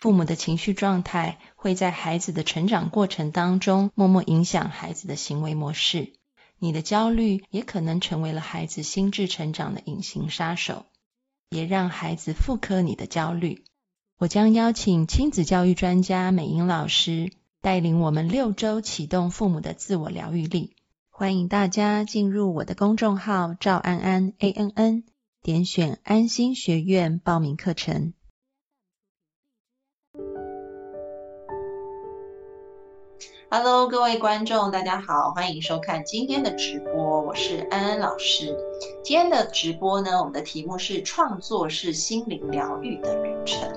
父母的情绪状态会在孩子的成长过程当中默默影响孩子的行为模式。你的焦虑也可能成为了孩子心智成长的隐形杀手，也让孩子复刻你的焦虑。我将邀请亲子教育专家美英老师带领我们六周启动父母的自我疗愈力。欢迎大家进入我的公众号赵安安 A N N，点选安心学院报名课程。Hello，各位观众，大家好，欢迎收看今天的直播，我是安安老师。今天的直播呢，我们的题目是“创作是心灵疗愈的旅程”。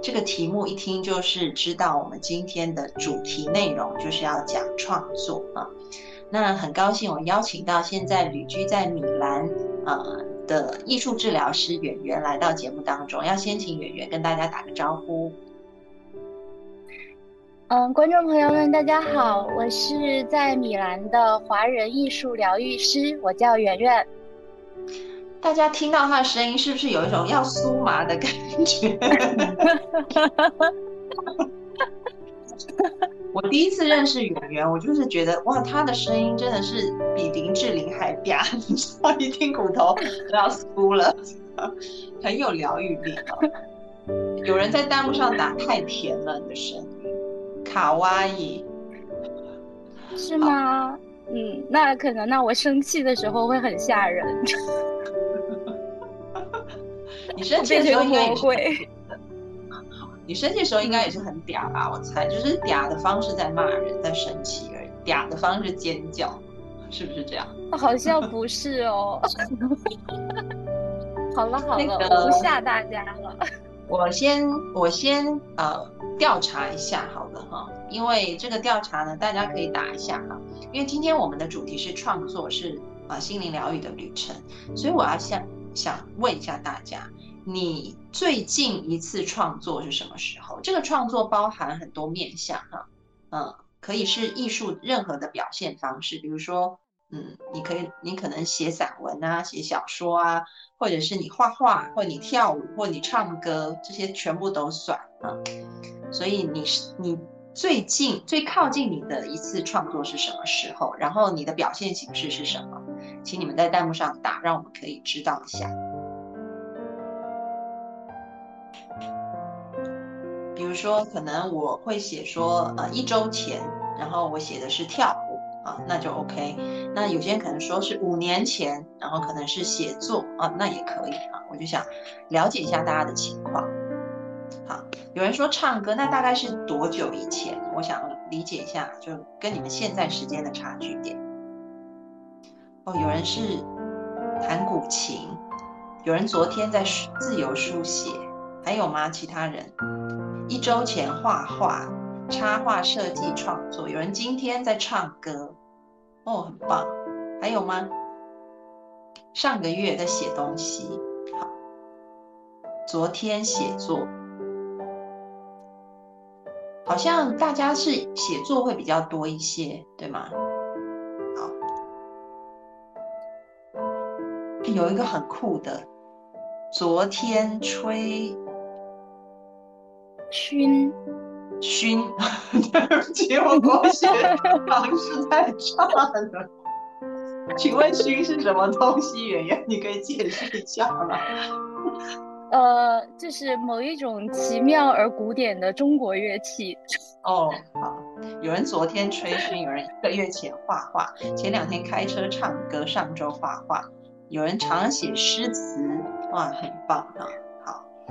这个题目一听就是知道我们今天的主题内容就是要讲创作啊。那很高兴我邀请到现在旅居在米兰呃的艺术治疗师圆圆来到节目当中，要先请圆圆跟大家打个招呼。嗯，观众朋友们，大家好，我是在米兰的华人艺术疗愈师，我叫圆圆。大家听到他的声音，是不是有一种要酥麻的感觉？我第一次认识圆圆，我就是觉得哇，他的声音真的是比林志玲还嗲，你知道，一听骨头都要酥了，很有疗愈力。有人在弹幕上打太甜了，你的声音。卡哇伊是吗？嗯，那可能那我生气的时候会很吓人。你生气的时候应该也会。你生气的时候应该也是很嗲吧？我猜，就是嗲的方式在骂人，在生气而已。嗲的方式尖叫，是不是这样？好像不是哦。好 了好了，不吓大家了。我先我先呃调查一下好了哈，因为这个调查呢，大家可以打一下哈。因为今天我们的主题是创作，是啊心灵疗愈的旅程，所以我要想想问一下大家，你最近一次创作是什么时候？这个创作包含很多面向哈，嗯，可以是艺术任何的表现方式，比如说。嗯，你可以，你可能写散文啊，写小说啊，或者是你画画，或你跳舞，或你唱歌，这些全部都算啊。所以你是你最近最靠近你的一次创作是什么时候？然后你的表现形式是什么？请你们在弹幕上打，让我们可以知道一下。比如说，可能我会写说，呃，一周前，然后我写的是跳。啊，那就 OK。那有些人可能说是五年前，然后可能是写作啊，那也可以啊。我就想了解一下大家的情况。好，有人说唱歌，那大概是多久以前？我想理解一下，就跟你们现在时间的差距点。哦，有人是弹古琴，有人昨天在自由书写，还有吗？其他人一周前画画。插画设计创作，有人今天在唱歌，哦，很棒。还有吗？上个月在写东西，好。昨天写作，好像大家是写作会比较多一些，对吗？好，有一个很酷的，昨天吹熏。熏，对不起，我国学方式太差了。请问熏是什么东西？圆圆，你可以解释一下吗？呃，就是某一种奇妙而古典的中国乐器。哦，好。有人昨天吹熏，有人一个月前画画，前两天开车唱歌，上周画画，有人常写诗词，哇，很棒啊！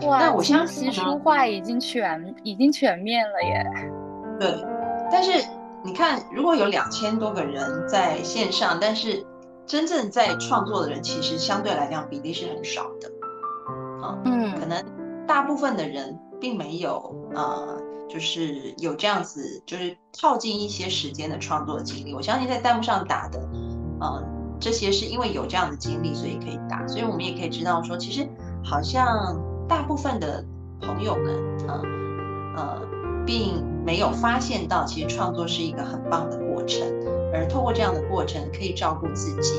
哇，我相信书画已经全已经全面了耶。对，但是你看，如果有两千多个人在线上，但是真正在创作的人其实相对来讲比例是很少的。啊，嗯，可能大部分的人并没有呃，就是有这样子，就是靠近一些时间的创作经历。我相信在弹幕上打的，呃，这些是因为有这样的经历，所以可以打。所以我们也可以知道说，其实好像大部分的朋友们，呃呃，并没有发现到，其实创作是一个很棒的过程，而透过这样的过程，可以照顾自己。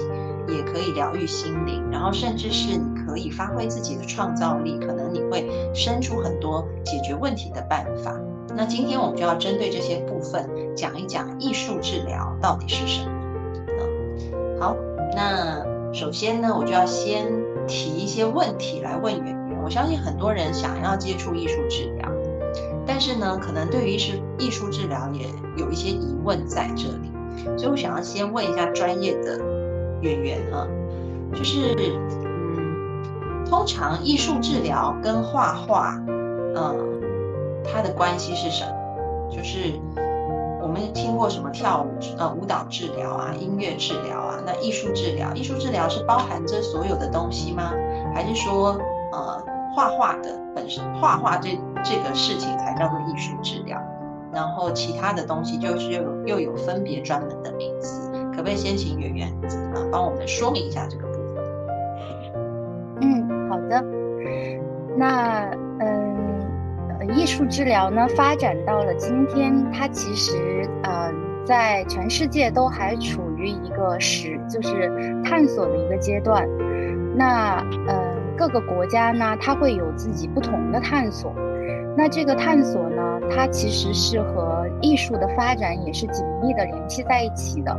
也可以疗愈心灵，然后甚至是你可以发挥自己的创造力，可能你会生出很多解决问题的办法。那今天我们就要针对这些部分讲一讲艺术治疗到底是什么。嗯，好，那首先呢，我就要先提一些问题来问圆圆。我相信很多人想要接触艺术治疗，但是呢，可能对于是艺术治疗也有一些疑问在这里，所以我想要先问一下专业的。演员啊，就是嗯，通常艺术治疗跟画画，嗯，它的关系是什么？就是我们听过什么跳舞呃舞蹈治疗啊、音乐治疗啊，那艺术治疗，艺术治疗是包含这所有的东西吗？还是说呃画画的本身画画这这个事情才叫做艺术治疗？然后其他的东西就是又有又有分别专门的名字？可不可以先请圆圆啊帮我们说明一下这个部分？嗯，好的。那嗯，艺术治疗呢发展到了今天，它其实嗯在全世界都还处于一个实就是探索的一个阶段。那嗯各个国家呢，它会有自己不同的探索。那这个探索呢，它其实是和艺术的发展也是紧密的联系在一起的。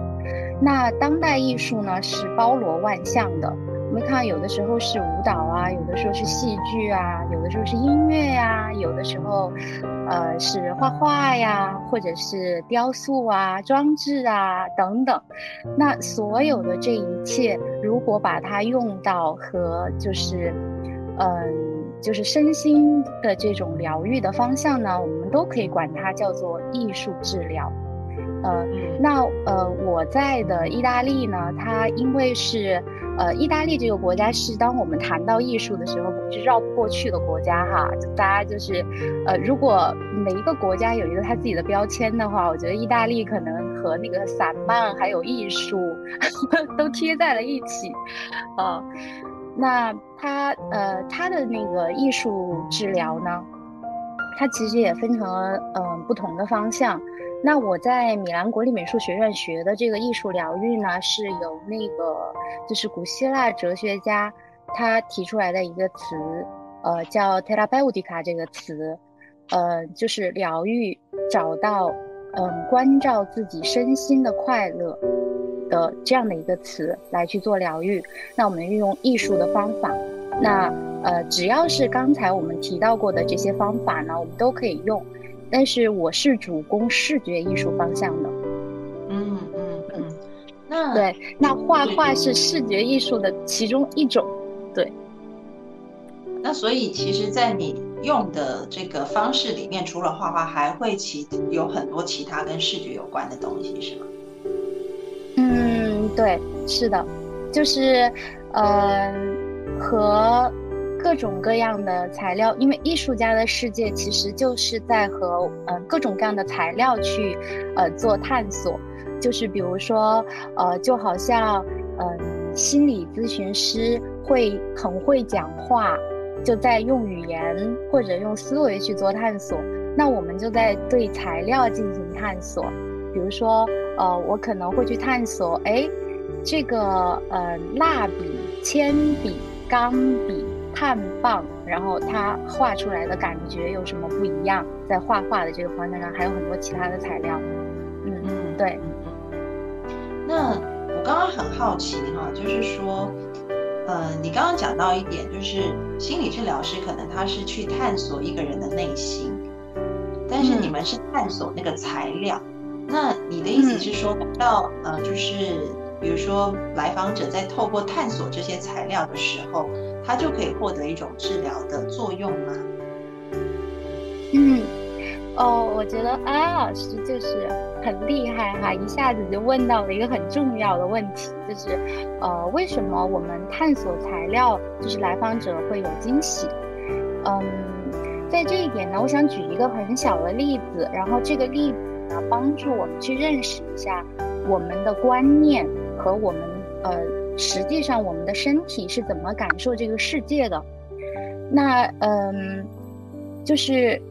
那当代艺术呢是包罗万象的，我们看有的时候是舞蹈啊，有的时候是戏剧啊，有的时候是音乐呀，有的时候，呃是画画呀，或者是雕塑啊、装置啊等等。那所有的这一切，如果把它用到和就是，嗯，就是身心的这种疗愈的方向呢，我们都可以管它叫做艺术治疗。呃，那呃，我在的意大利呢，它因为是，呃，意大利这个国家是当我们谈到艺术的时候，是绕不过去的国家哈。大家就是，呃，如果每一个国家有一个它自己的标签的话，我觉得意大利可能和那个散漫还有艺术 都贴在了一起，啊，那它呃，它的那个艺术治疗呢，它其实也分成了嗯不同的方向。那我在米兰国立美术学院学的这个艺术疗愈呢，是由那个就是古希腊哲学家他提出来的一个词，呃，叫 terapeutica 这个词，呃，就是疗愈，找到嗯关照自己身心的快乐的这样的一个词来去做疗愈。那我们运用艺术的方法，那呃只要是刚才我们提到过的这些方法呢，我们都可以用。但是我是主攻视觉艺术方向的，嗯嗯嗯，那对，那画画是视觉艺术的其中一种，对。那所以其实，在你用的这个方式里面，除了画画，还会其有很多其他跟视觉有关的东西，是吗？嗯，对，是的，就是，呃，和。各种各样的材料，因为艺术家的世界其实就是在和嗯各种各样的材料去呃做探索，就是比如说呃就好像嗯心理咨询师会很会讲话，就在用语言或者用思维去做探索，那我们就在对材料进行探索，比如说呃我可能会去探索，哎这个呃蜡笔、铅笔、钢笔。碳棒，然后它画出来的感觉有什么不一样？在画画的这个方向上，还有很多其他的材料。嗯嗯，对。那我刚刚很好奇哈，就是说，呃，你刚刚讲到一点，就是心理治疗师可能他是去探索一个人的内心，但是你们是探索那个材料。那你的意思是说，到呃，就是比如说来访者在透过探索这些材料的时候。它就可以获得一种治疗的作用吗？嗯，哦，我觉得安老师就是很厉害哈，一下子就问到了一个很重要的问题，就是呃，为什么我们探索材料，就是来访者会有惊喜？嗯，在这一点呢，我想举一个很小的例子，然后这个例子呢，帮助我们去认识一下我们的观念和我们呃，实际上我们的身体是怎么感受这个世界的。那嗯，就是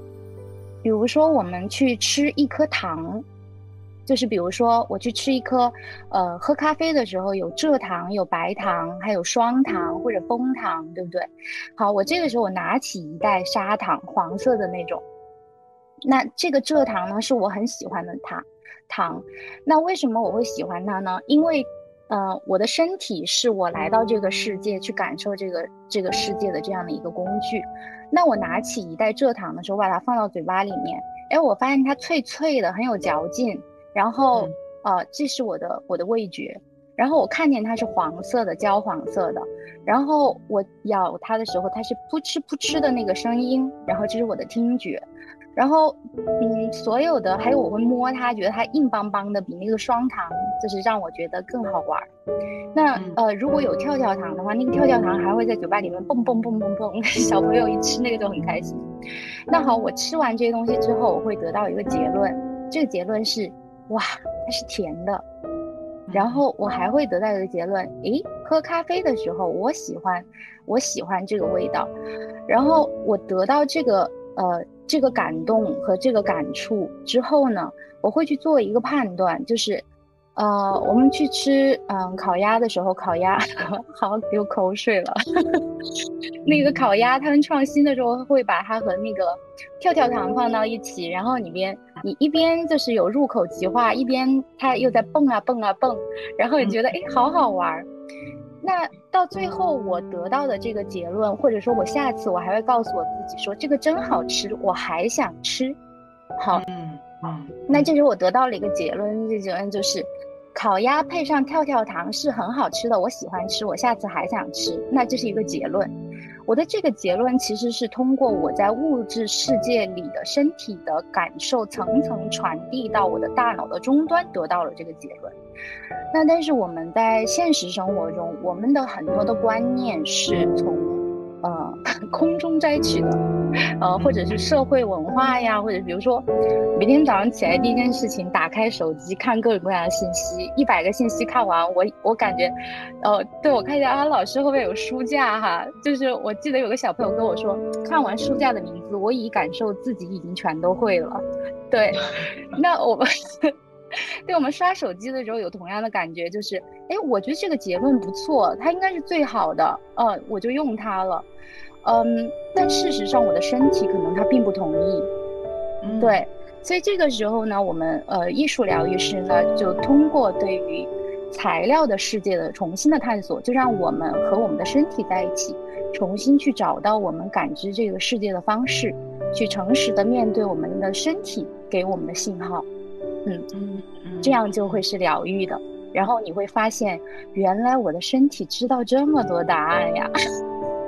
比如说我们去吃一颗糖。就是比如说，我去吃一颗，呃，喝咖啡的时候有蔗糖、有白糖，还有双糖或者枫糖，对不对？好，我这个时候我拿起一袋砂糖，黄色的那种。那这个蔗糖呢，是我很喜欢的糖糖。那为什么我会喜欢它呢？因为，呃，我的身体是我来到这个世界去感受这个这个世界的这样的一个工具。那我拿起一袋蔗糖的时候，把它放到嘴巴里面，哎，我发现它脆脆的，很有嚼劲。然后，呃，这是我的我的味觉。然后我看见它是黄色的，焦黄色的。然后我咬它的时候，它是扑哧扑哧的那个声音。然后这是我的听觉。然后，嗯，所有的还有我会摸它，觉得它硬邦邦的，比那个双糖就是让我觉得更好玩。那呃，如果有跳跳糖的话，那个跳跳糖还会在酒吧里面蹦蹦蹦蹦蹦，小朋友一吃那个就很开心。那好，我吃完这些东西之后，我会得到一个结论，这个结论是。哇，它是甜的，然后我还会得到一个结论，诶，喝咖啡的时候我喜欢，我喜欢这个味道，然后我得到这个呃这个感动和这个感触之后呢，我会去做一个判断，就是。呃，我们去吃嗯烤鸭的时候，烤鸭 好流口水了。那个烤鸭他们创新的时候，会把它和那个跳跳糖放到一起，然后里边你一边就是有入口即化，一边它又在蹦啊蹦啊蹦，然后你觉得哎好好玩。那到最后我得到的这个结论，或者说我下次我还会告诉我自己说这个真好吃，我还想吃。好，嗯嗯，那这时候我得到了一个结论，这结论就是。烤鸭配上跳跳糖是很好吃的，我喜欢吃，我下次还想吃。那这是一个结论。我的这个结论其实是通过我在物质世界里的身体的感受层层传递到我的大脑的终端得到了这个结论。那但是我们在现实生活中，我们的很多的观念是从。呃，空中摘取的，呃，或者是社会文化呀，或者比如说，每天早上起来第一件事情，打开手机看各种各样的信息，一百个信息看完，我我感觉，呃，对我看一下啊，老师后面有书架哈，就是我记得有个小朋友跟我说，看完书架的名字，我已感受自己已经全都会了，对，那我们。对我们刷手机的时候有同样的感觉，就是，哎，我觉得这个结论不错，它应该是最好的，呃，我就用它了，嗯，但事实上我的身体可能它并不同意，对，所以这个时候呢，我们呃艺术疗愈师呢就通过对于材料的世界的重新的探索，就让我们和我们的身体在一起，重新去找到我们感知这个世界的方式，去诚实的面对我们的身体给我们的信号。嗯嗯嗯，这样就会是疗愈的。然后你会发现，原来我的身体知道这么多答案呀。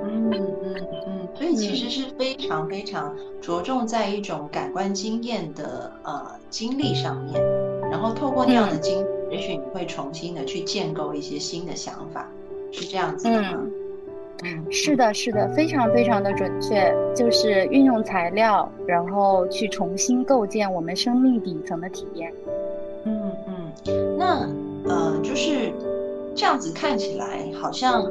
嗯嗯嗯，所以其实是非常非常着重在一种感官经验的呃经历上面，然后透过那样的经，也许你会重新的去建构一些新的想法，是这样子的吗？是的，是的，非常非常的准确，就是运用材料，然后去重新构建我们生命底层的体验。嗯嗯，那呃，就是这样子看起来，好像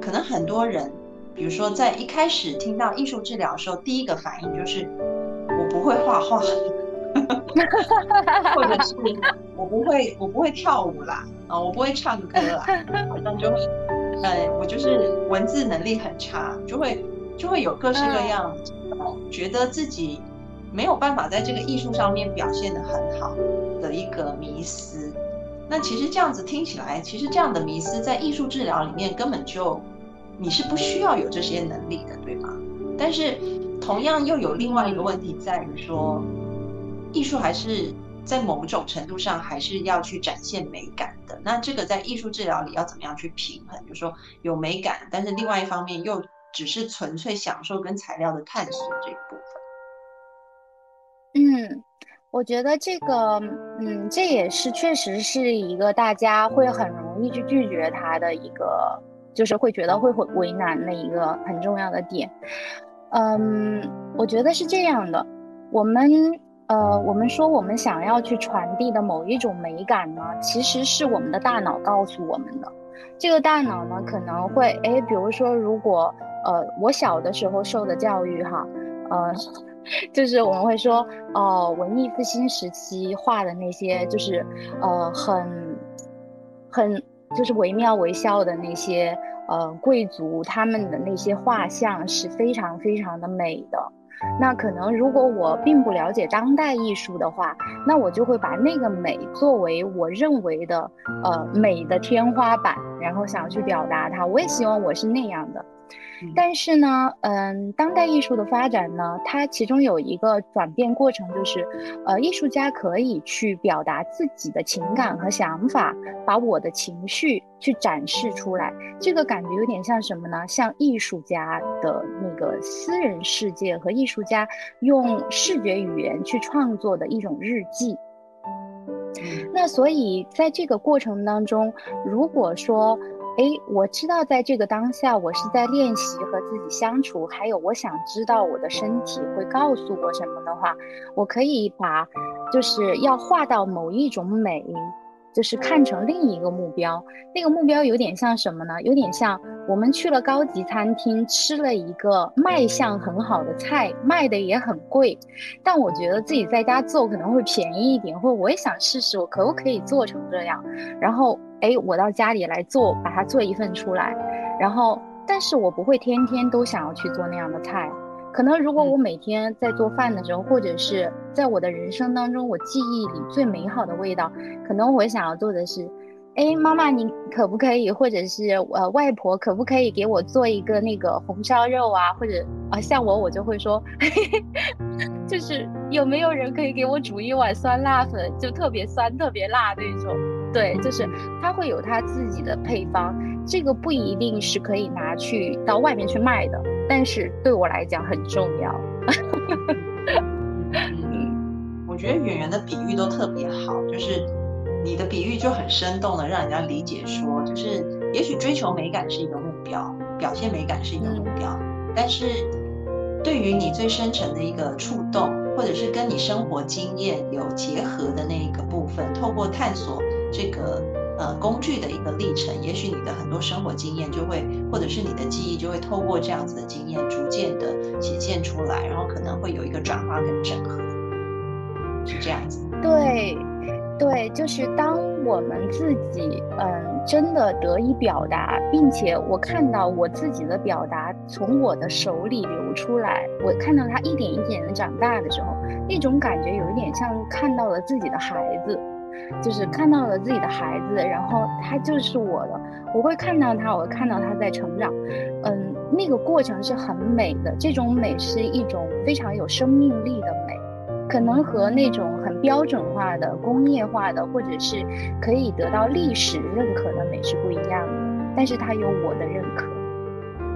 可能很多人，比如说在一开始听到艺术治疗的时候，第一个反应就是我不会画画，或者是我不会我不会跳舞啦，啊，我不会唱歌啦，好像就。呃，我就是文字能力很差，就会就会有各式各样，觉得自己没有办法在这个艺术上面表现的很好的一个迷思。那其实这样子听起来，其实这样的迷思在艺术治疗里面根本就你是不需要有这些能力的，对吗？但是同样又有另外一个问题在于说，艺术还是。在某种程度上，还是要去展现美感的。那这个在艺术治疗里要怎么样去平衡？就是说有美感，但是另外一方面又只是纯粹享受跟材料的探索这一部分。嗯，我觉得这个，嗯，这也是确实是一个大家会很容易去拒绝他的一个，就是会觉得会会为难的一个很重要的点。嗯，我觉得是这样的，我们呃，我们说我们想要去传递的某一种美感呢，其实是我们的大脑告诉我们的。这个大脑呢，可能会哎，比如说，如果呃，我小的时候受的教育哈，呃，就是我们会说，哦，文艺复兴时期画的那些，就是呃，很很就是惟妙惟肖的那些。呃，贵族他们的那些画像是非常非常的美的。那可能如果我并不了解当代艺术的话，那我就会把那个美作为我认为的呃美的天花板，然后想去表达它。我也希望我是那样的。但是呢，嗯，当代艺术的发展呢，它其中有一个转变过程，就是，呃，艺术家可以去表达自己的情感和想法，把我的情绪去展示出来。这个感觉有点像什么呢？像艺术家的那个私人世界和艺术家用视觉语言去创作的一种日记。那所以在这个过程当中，如果说，哎，我知道，在这个当下，我是在练习和自己相处，还有我想知道我的身体会告诉我什么的话，我可以把，就是要画到某一种美。就是看成另一个目标，那个目标有点像什么呢？有点像我们去了高级餐厅，吃了一个卖相很好的菜，卖的也很贵，但我觉得自己在家做可能会便宜一点，或者我也想试试，我可不可以做成这样？然后，哎，我到家里来做，把它做一份出来，然后，但是我不会天天都想要去做那样的菜。可能如果我每天在做饭的时候，或者是在我的人生当中，我记忆里最美好的味道，可能我想要做的是，哎，妈妈，你可不可以，或者是呃，外婆可不可以给我做一个那个红烧肉啊？或者啊，像我，我就会说，就是有没有人可以给我煮一碗酸辣粉，就特别酸、特别辣那种。对，就是它会有它自己的配方，这个不一定是可以拿去到外面去卖的。但是对我来讲很重要。嗯，我觉得演员的比喻都特别好，就是你的比喻就很生动的让人家理解说，就是也许追求美感是一个目标，表现美感是一个目标，但是对于你最深层的一个触动，或者是跟你生活经验有结合的那一个部分，透过探索这个。呃，工具的一个历程，也许你的很多生活经验就会，或者是你的记忆就会透过这样子的经验，逐渐的显现出来，然后可能会有一个转化跟整合，是这样子。对，对，就是当我们自己，嗯，真的得以表达，并且我看到我自己的表达从我的手里流出来，我看到它一点一点的长大的时候，那种感觉有一点像看到了自己的孩子。就是看到了自己的孩子，然后他就是我的，我会看到他，我会看到他在成长，嗯，那个过程是很美的，这种美是一种非常有生命力的美，可能和那种很标准化的工业化的，或者是可以得到历史认可的美是不一样的，但是它有我的认可。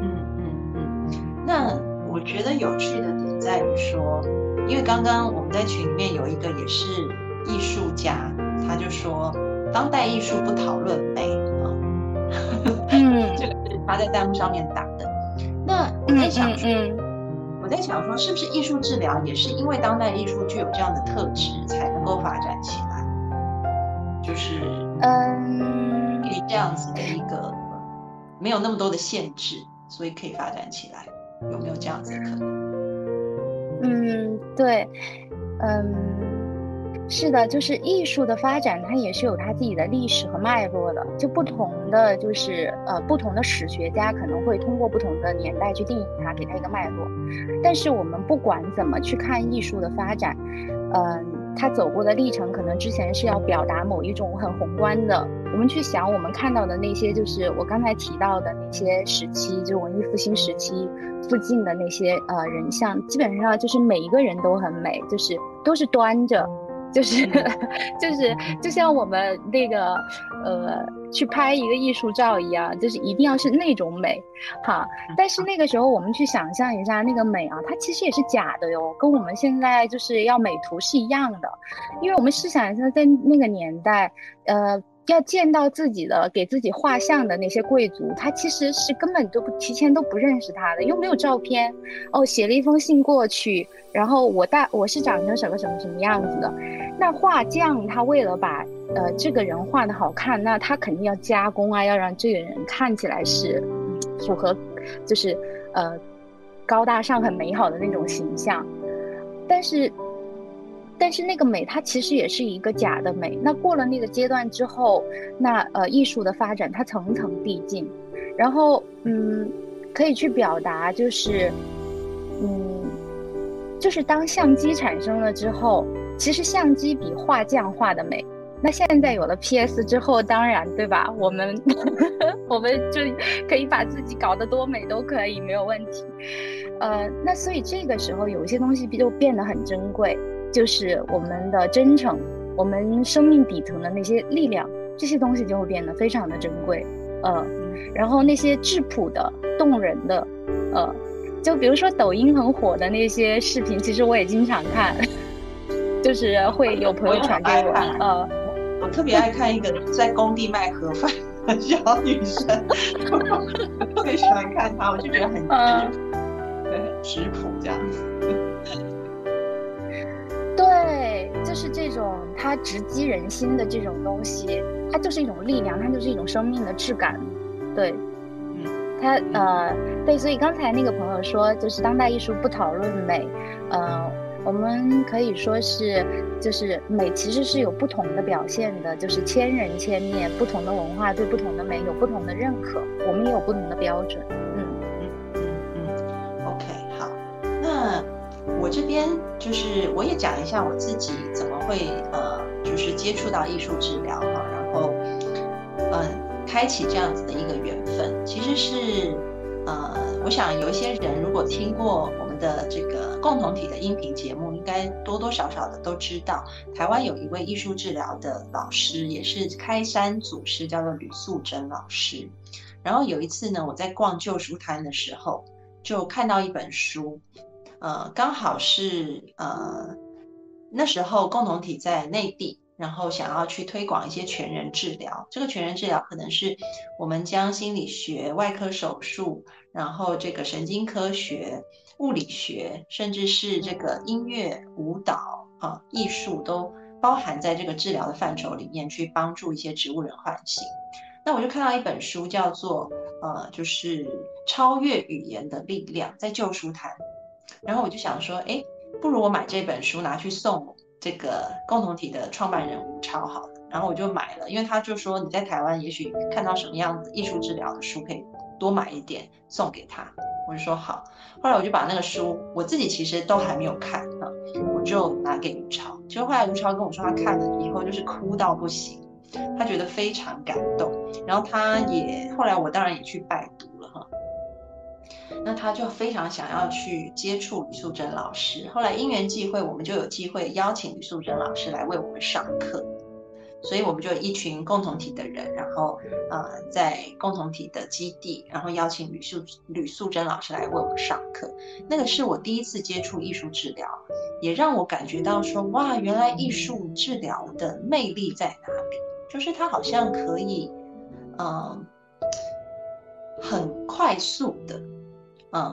嗯嗯嗯，那我觉得有趣的点在于说，因为刚刚我们在群里面有一个也是艺术家。他就说，当代艺术不讨论美啊，嗯，这个是他在弹幕上面打的。那我在想说，我在想说，是不是艺术治疗也是因为当代艺术具有这样的特质，才能够发展起来？就是，嗯，以这样子的一个没有那么多的限制，所以可以发展起来，有没有这样子的可能？嗯，对，嗯。是的，就是艺术的发展，它也是有它自己的历史和脉络的。就不同的，就是呃，不同的史学家可能会通过不同的年代去定义它，给它一个脉络。但是我们不管怎么去看艺术的发展，嗯，它走过的历程，可能之前是要表达某一种很宏观的。我们去想，我们看到的那些，就是我刚才提到的那些时期，就文艺复兴时期附近的那些呃人像，基本上就是每一个人都很美，就是都是端着。就是 就是就像我们那个呃去拍一个艺术照一样，就是一定要是那种美，哈。但是那个时候我们去想象一下那个美啊，它其实也是假的哟，跟我们现在就是要美图是一样的。因为我们试想一下，在那个年代，呃，要见到自己的给自己画像的那些贵族，他其实是根本都不提前都不认识他的，又没有照片。哦，写了一封信过去，然后我大我是长成什么什么什么样子的。那画匠他为了把呃这个人画的好看，那他肯定要加工啊，要让这个人看起来是符合，就是呃高大上、很美好的那种形象。但是。但是那个美，它其实也是一个假的美。那过了那个阶段之后，那呃，艺术的发展它层层递进，然后嗯，可以去表达，就是嗯，就是当相机产生了之后，其实相机比画匠画的美。那现在有了 PS 之后，当然对吧？我们 我们就可以把自己搞得多美都可以，没有问题。呃，那所以这个时候有一些东西就变得很珍贵。就是我们的真诚，我们生命底层的那些力量，这些东西就会变得非常的珍贵，呃，然后那些质朴的、动人的，呃，就比如说抖音很火的那些视频，其实我也经常看，就是会有朋友传给我，呃，我特别爱看一个在工地卖盒饭的小女生，特别喜欢看她，我就觉得很质朴，对，很质朴这样子。就是这种它直击人心的这种东西，它就是一种力量，它就是一种生命的质感，对，嗯，他呃，对，所以刚才那个朋友说，就是当代艺术不讨论美，呃，我们可以说是，就是美其实是有不同的表现的，就是千人千面，不同的文化对不同的美有不同的认可，我们也有不同的标准，嗯嗯嗯嗯，OK，好，那。我这边就是我也讲一下我自己怎么会呃，就是接触到艺术治疗哈，然后嗯，开启这样子的一个缘分，其实是呃，我想有一些人如果听过我们的这个共同体的音频节目，应该多多少少的都知道，台湾有一位艺术治疗的老师，也是开山祖师，叫做吕素贞老师。然后有一次呢，我在逛旧书摊的时候，就看到一本书。呃，刚好是呃那时候共同体在内地，然后想要去推广一些全人治疗。这个全人治疗可能是我们将心理学、外科手术，然后这个神经科学、物理学，甚至是这个音乐、舞蹈啊、艺术都包含在这个治疗的范畴里面，去帮助一些植物人唤醒。那我就看到一本书，叫做呃，就是超越语言的力量，在旧书摊。然后我就想说，哎，不如我买这本书拿去送这个共同体的创办人吴超好了。然后我就买了，因为他就说你在台湾也许看到什么样子艺术治疗的书，可以多买一点送给他。我就说好。后来我就把那个书，我自己其实都还没有看啊，我就拿给吴超。结果后来吴超跟我说，他看了以后就是哭到不行，他觉得非常感动。然后他也后来我当然也去拜。那他就非常想要去接触吕素贞老师。后来因缘际会，我们就有机会邀请吕素贞老师来为我们上课。所以我们就一群共同体的人，然后呃，在共同体的基地，然后邀请吕素吕素贞老师来为我们上课。那个是我第一次接触艺术治疗，也让我感觉到说，哇，原来艺术治疗的魅力在哪里？就是它好像可以，嗯，很快速的。嗯，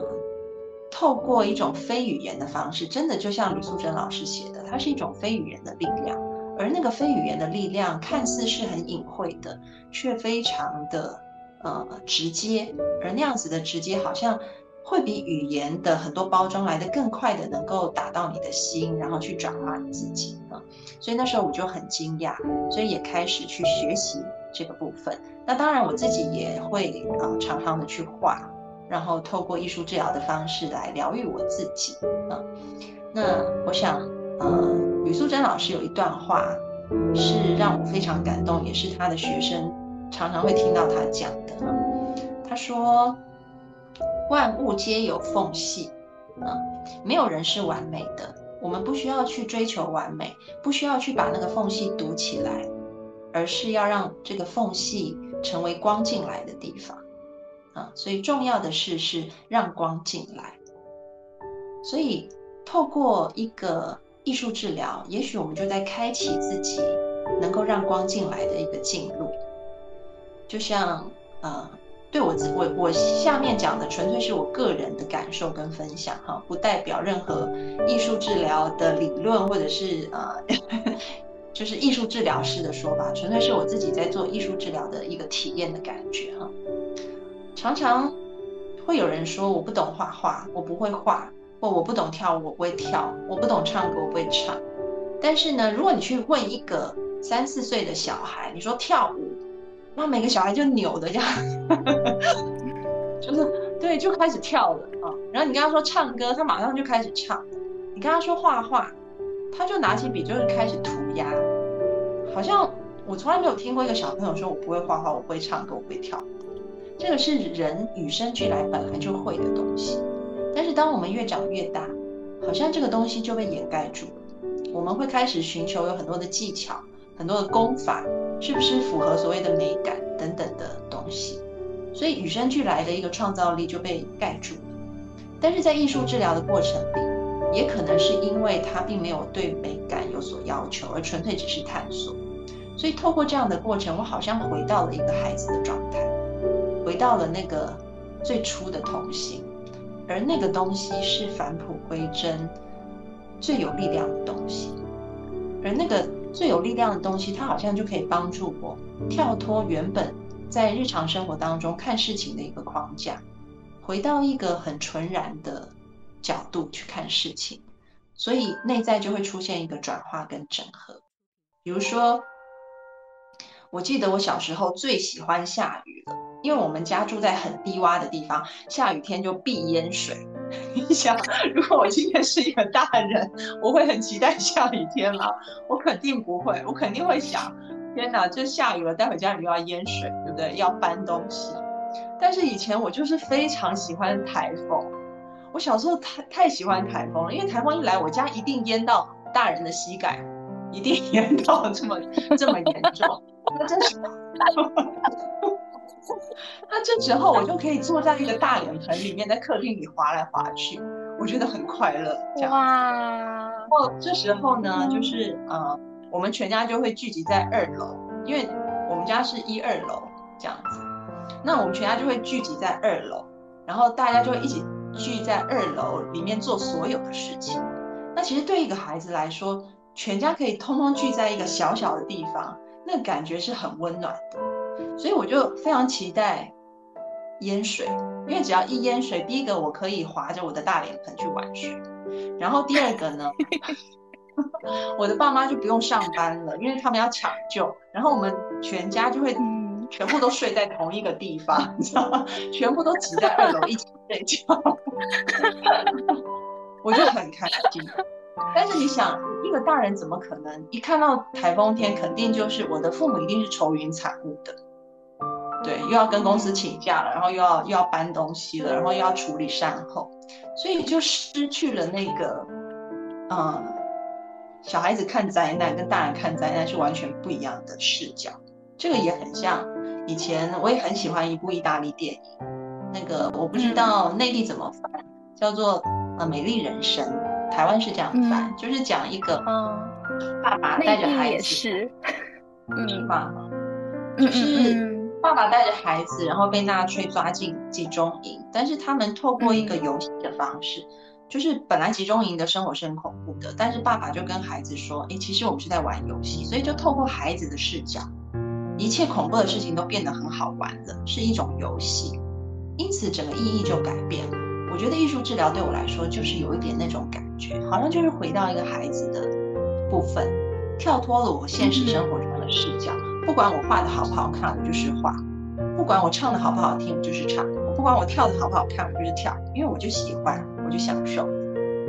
透过一种非语言的方式，真的就像吕素珍老师写的，它是一种非语言的力量。而那个非语言的力量，看似是很隐晦的，却非常的呃直接。而那样子的直接，好像会比语言的很多包装来的更快的，能够打到你的心，然后去转化你自己。所以那时候我就很惊讶，所以也开始去学习这个部分。那当然我自己也会啊，常常的去画。然后透过艺术治疗的方式来疗愈我自己啊。那我想，呃，吕素珍老师有一段话是让我非常感动，也是他的学生常常会听到他讲的。他说：“万物皆有缝隙，啊，没有人是完美的。我们不需要去追求完美，不需要去把那个缝隙堵起来，而是要让这个缝隙成为光进来的地方。”啊，所以重要的是是让光进来。所以透过一个艺术治疗，也许我们就在开启自己能够让光进来的一个进路。就像呃，对我我我下面讲的纯粹是我个人的感受跟分享哈，不代表任何艺术治疗的理论或者是呃，就是艺术治疗师的说法，纯粹是我自己在做艺术治疗的一个体验的感觉哈。常常会有人说我不懂画画，我不会画，或我不懂跳舞，我不会跳，我不懂唱歌，我不会唱。但是呢，如果你去问一个三四岁的小孩，你说跳舞。那每个小孩就扭的这样，就是对，就开始跳了啊。然后你跟他说唱歌，他马上就开始唱。你跟他说画画，他就拿起笔就是开始涂鸦。好像我从来没有听过一个小朋友说我不会画画，我不会唱歌，我不会跳。这个是人与生俱来本来就会的东西。但是当我们越长越大，好像这个东西就被掩盖住了。我们会开始寻求有很多的技巧。很多的功法是不是符合所谓的美感等等的东西，所以与生俱来的一个创造力就被盖住了。但是在艺术治疗的过程里，也可能是因为他并没有对美感有所要求，而纯粹只是探索。所以透过这样的过程，我好像回到了一个孩子的状态，回到了那个最初的童心，而那个东西是返璞归真最有力量的东西，而那个。最有力量的东西，它好像就可以帮助我跳脱原本在日常生活当中看事情的一个框架，回到一个很纯然的角度去看事情，所以内在就会出现一个转化跟整合。比如说，我记得我小时候最喜欢下雨了，因为我们家住在很低洼的地方，下雨天就必淹水。你想，如果我今天是一个大人，我会很期待下雨天吗？我肯定不会，我肯定会想，天哪，这下雨了，待会家里又要淹水，对不对？要搬东西。但是以前我就是非常喜欢台风，我小时候太太喜欢台风了，因为台风一来，我家一定淹到大人的膝盖，一定淹到这么这么严重，那真是。那这时候我就可以坐在一个大脸盆里面，在客厅里滑来滑去，我觉得很快乐。这样这时候呢，就是呃，我们全家就会聚集在二楼，因为我们家是一二楼这样子。那我们全家就会聚集在二楼，然后大家就会一起聚在二楼里面做所有的事情。那其实对一个孩子来说，全家可以通通聚在一个小小的地方，那感觉是很温暖的。所以我就非常期待淹水，因为只要一淹水，第一个我可以划着我的大脸盆去玩水，然后第二个呢，我的爸妈就不用上班了，因为他们要抢救，然后我们全家就会全部都睡在同一个地方，你知道吗？全部都挤在二楼一起睡觉，我就很开心。但是你想，一个大人怎么可能一看到台风天，肯定就是我的父母一定是愁云惨雾的。对，又要跟公司请假了，然后又要又要搬东西了，然后又要处理善后，所以就失去了那个，嗯，小孩子看灾难跟大人看灾难是完全不一样的视角。这个也很像以前我也很喜欢一部意大利电影，那个我不知道内地怎么翻，叫做呃《美丽人生》，台湾是这样翻，就是讲一个爸爸带着孩子，是，嗯，爸就是。爸爸带着孩子，然后被纳粹抓进集中营，但是他们透过一个游戏的方式，就是本来集中营的生活是很恐怖的，但是爸爸就跟孩子说：“哎，其实我们是在玩游戏。”所以就透过孩子的视角，一切恐怖的事情都变得很好玩了，是一种游戏。因此整个意义就改变了。我觉得艺术治疗对我来说，就是有一点那种感觉，好像就是回到一个孩子的部分，跳脱了我现实生活中的视角。不管我画的好不好看，我就是画；不管我唱的好不好听，我就是唱；不管我跳的好不好看，我就是跳。因为我就喜欢，我就享受，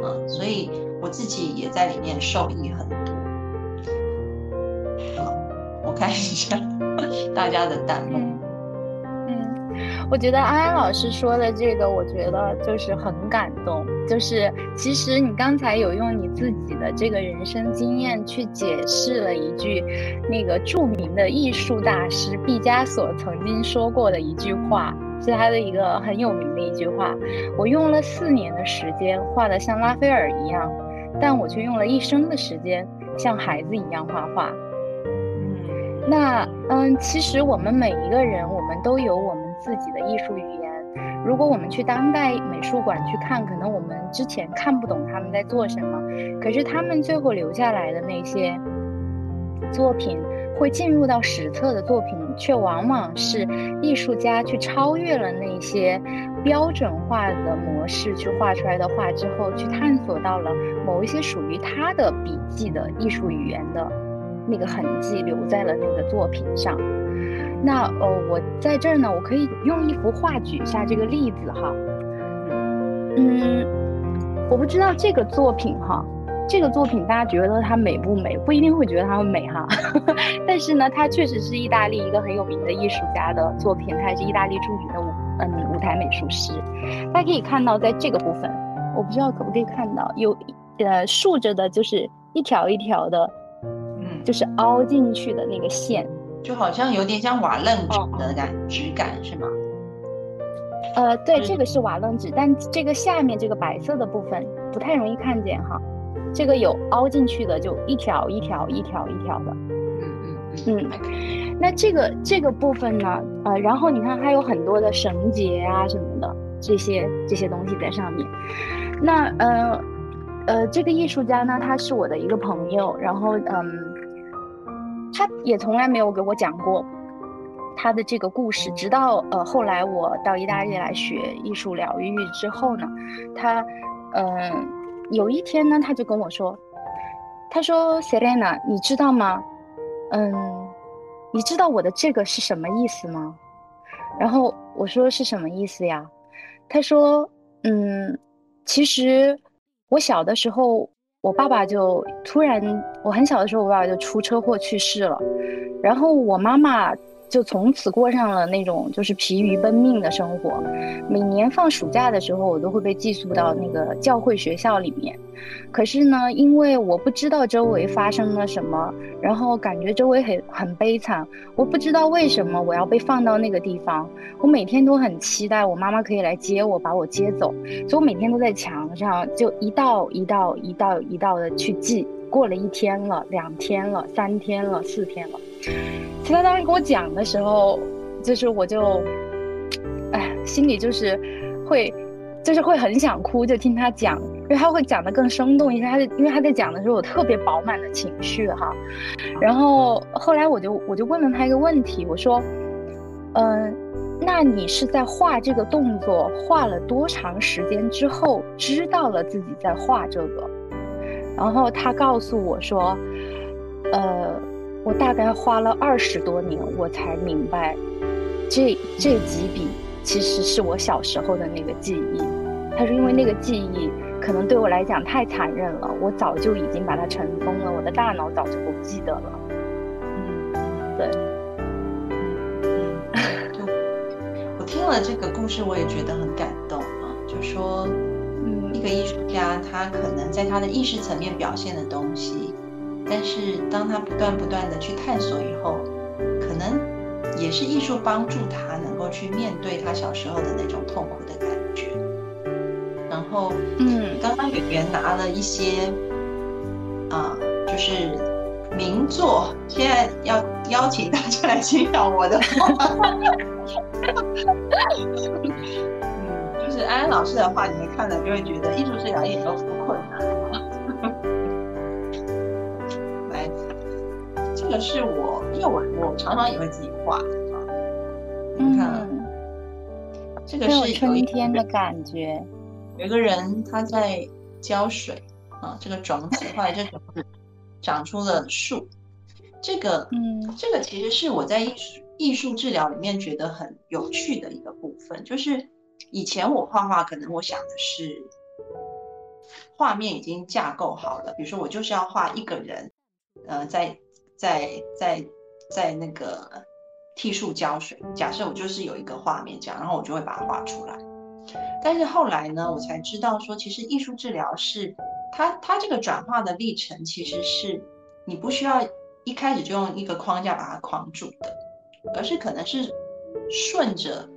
嗯，所以我自己也在里面受益很多。好，我看一下大家的弹幕。我觉得安安老师说的这个，我觉得就是很感动。就是其实你刚才有用你自己的这个人生经验去解释了一句，那个著名的艺术大师毕加索曾经说过的一句话，是他的一个很有名的一句话。我用了四年的时间画的像拉斐尔一样，但我却用了一生的时间像孩子一样画画。嗯那嗯，其实我们每一个人，我们都有我们自己的艺术语言。如果我们去当代美术馆去看，可能我们之前看不懂他们在做什么，可是他们最后留下来的那些作品，会进入到史册的作品，却往往是艺术家去超越了那些标准化的模式去画出来的画之后，去探索到了某一些属于他的笔记的艺术语言的。那个痕迹留在了那个作品上。那呃，我在这儿呢，我可以用一幅画举一下这个例子哈。嗯，我不知道这个作品哈，这个作品大家觉得它美不美？不一定会觉得它会美哈。但是呢，它确实是意大利一个很有名的艺术家的作品，他也是意大利著名的舞嗯舞台美术师。大家可以看到，在这个部分，我不知道可不可以看到，有呃竖着的，就是一条一条的。就是凹进去的那个线，就好像有点像瓦楞纸的感质感，是吗？呃，对，这个是瓦楞纸，但这个下面这个白色的部分不太容易看见哈。这个有凹进去的，就一条一条一条一条的。嗯嗯嗯。那这个这个部分呢？呃，然后你看还有很多的绳结啊什么的这些这些东西在上面。那呃呃，这个艺术家呢，他是我的一个朋友，然后嗯。他也从来没有给我讲过他的这个故事，直到呃后来我到意大利来学艺术疗愈之后呢，他嗯有一天呢他就跟我说，他说 Selena，你知道吗？嗯，你知道我的这个是什么意思吗？然后我说是什么意思呀？他说嗯，其实我小的时候。我爸爸就突然，我很小的时候，我爸爸就出车祸去世了，然后我妈妈。就从此过上了那种就是疲于奔命的生活。每年放暑假的时候，我都会被寄宿到那个教会学校里面。可是呢，因为我不知道周围发生了什么，然后感觉周围很很悲惨。我不知道为什么我要被放到那个地方。我每天都很期待我妈妈可以来接我，把我接走。所以我每天都在墙上就一道一道一道一道的去记。过了一天了，两天了，三天了，四天了。其他当时跟我讲的时候，就是我就，哎，心里就是会，就是会很想哭，就听他讲，因为他会讲的更生动一些。他因为他在讲的时候我特别饱满的情绪哈。然后后来我就我就问了他一个问题，我说，嗯，那你是在画这个动作画了多长时间之后知道了自己在画这个？然后他告诉我说，呃。我大概花了二十多年，我才明白，这这几笔其实是我小时候的那个记忆。他说，因为那个记忆可能对我来讲太残忍了，我早就已经把它尘封了，我的大脑早就不记得了。嗯，对，嗯，我听了这个故事，我也觉得很感动啊。就说，嗯，一个艺术家，他可能在他的意识层面表现的东西。但是，当他不断不断的去探索以后，可能也是艺术帮助他能够去面对他小时候的那种痛苦的感觉。然后，嗯，刚刚圆圆拿了一些，啊，就是名作，现在要邀请大家来欣赏我的画。嗯，就是安安老师的话，你们看了就会觉得艺术治疗一点都不困难。这是我，因为我我常常也会自己画啊。你看，这个是春天的感觉。有个人他在浇水啊，这个种子后来这种子长出了树。这个，嗯，这个其实是我在艺术艺术治疗里面觉得很有趣的一个部分，就是以前我画画可能我想的是画面已经架构好了，比如说我就是要画一个人，呃，在。在在在那个替树浇水。假设我就是有一个画面这样，然后我就会把它画出来。但是后来呢，我才知道说，其实艺术治疗是它它这个转化的历程，其实是你不需要一开始就用一个框架把它框住的，而是可能是顺着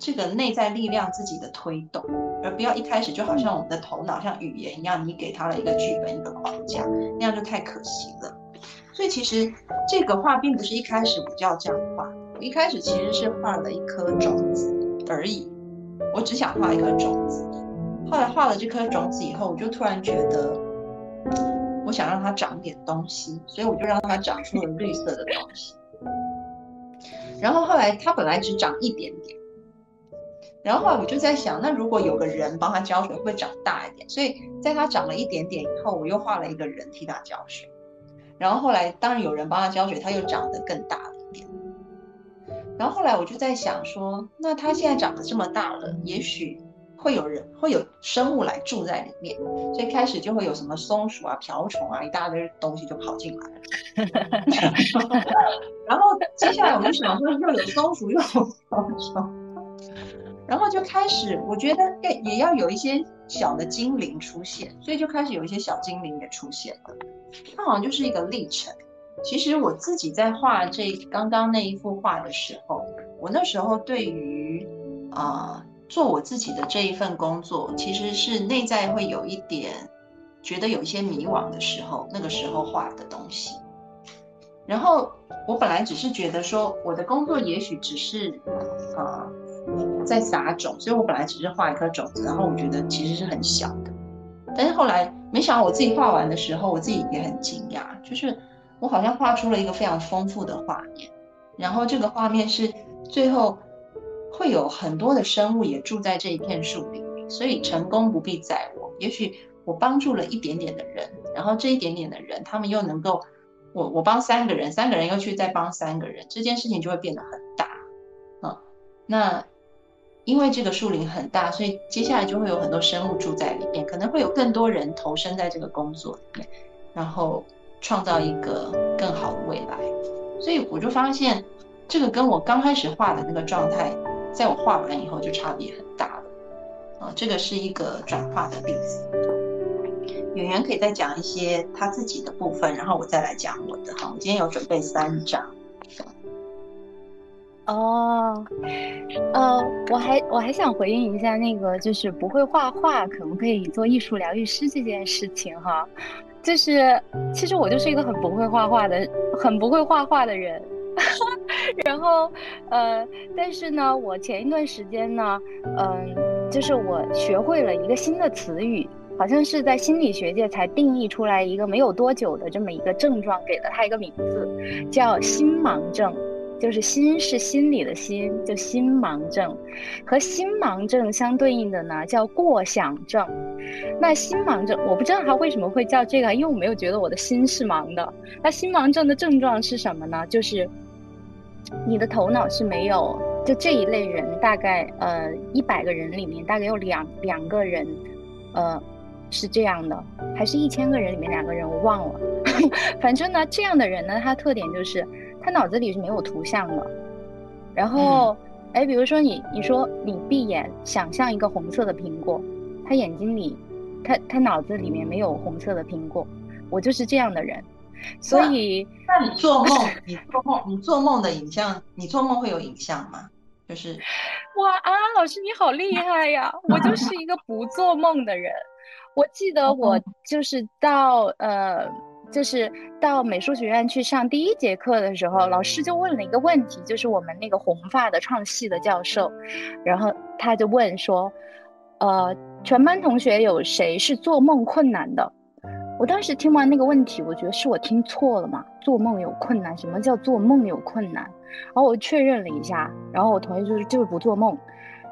这个内在力量自己的推动，而不要一开始就好像我们的头脑像语言一样，你给他了一个剧本一个框架，那样就太可惜了。所以其实这个画并不是一开始我就要这样画，我一开始其实是画了一颗种子而已，我只想画一颗种子。后来画了这颗种子以后，我就突然觉得，我想让它长点东西，所以我就让它长出了绿色的东西。然后后来它本来只长一点点。然后后来我就在想，那如果有个人帮它浇水，会长大一点？所以在他长了一点点以后，我又画了一个人替它浇水。然后后来当然有人帮他浇水，他又长得更大了一点。然后后来我就在想说，那他现在长得这么大了，也许会有人会有生物来住在里面，所以开始就会有什么松鼠啊、瓢虫啊，一大堆东西就跑进来了。然后接下来我就想说，又有松鼠又有瓢虫。然后就开始，我觉得也也要有一些小的精灵出现，所以就开始有一些小精灵也出现了。它好像就是一个历程。其实我自己在画这刚刚那一幅画的时候，我那时候对于啊做我自己的这一份工作，其实是内在会有一点觉得有一些迷惘的时候，那个时候画的东西。然后我本来只是觉得说，我的工作也许只是啊。在撒种，所以我本来只是画一颗种子，然后我觉得其实是很小的，但是后来没想到我自己画完的时候，我自己也很惊讶，就是我好像画出了一个非常丰富的画面，然后这个画面是最后会有很多的生物也住在这一片树林里，所以成功不必在我，也许我帮助了一点点的人，然后这一点点的人，他们又能够我我帮三个人，三个人又去再帮三个人，这件事情就会变得很大，嗯，那。因为这个树林很大，所以接下来就会有很多生物住在里面，可能会有更多人投身在这个工作里面，然后创造一个更好的未来。所以我就发现，这个跟我刚开始画的那个状态，在我画完以后就差别很大了。啊，这个是一个转化的例子。演员可以再讲一些他自己的部分，然后我再来讲我的。哈，我今天有准备三张。哦，呃，我还我还想回应一下那个，就是不会画画可不可以做艺术疗愈师这件事情哈，就是其实我就是一个很不会画画的，很不会画画的人，然后呃，但是呢，我前一段时间呢，嗯，就是我学会了一个新的词语，好像是在心理学界才定义出来一个没有多久的这么一个症状，给了它一个名字，叫心盲症。就是心是心理的心，就心盲症，和心盲症相对应的呢叫过想症。那心盲症我不知道它为什么会叫这个，因为我没有觉得我的心是盲的。那心盲症的症状是什么呢？就是你的头脑是没有，就这一类人大概呃一百个人里面大概有两两个人，呃是这样的，还是一千个人里面两个人我忘了。反正呢这样的人呢，他特点就是。他脑子里是没有图像的，然后，哎，比如说你，你说你闭眼想象一个红色的苹果，他眼睛里，他他脑子里面没有红色的苹果，我就是这样的人，所以，那你做梦，你做梦，你做梦的影像，你做梦会有影像吗？就是，哇啊，老师你好厉害呀！我就是一个不做梦的人，我记得 我就是到呃。就是到美术学院去上第一节课的时候，老师就问了一个问题，就是我们那个红发的创系的教授，然后他就问说，呃，全班同学有谁是做梦困难的？我当时听完那个问题，我觉得是我听错了嘛，做梦有困难？什么叫做梦有困难？然后我确认了一下，然后我同学就是就是不做梦，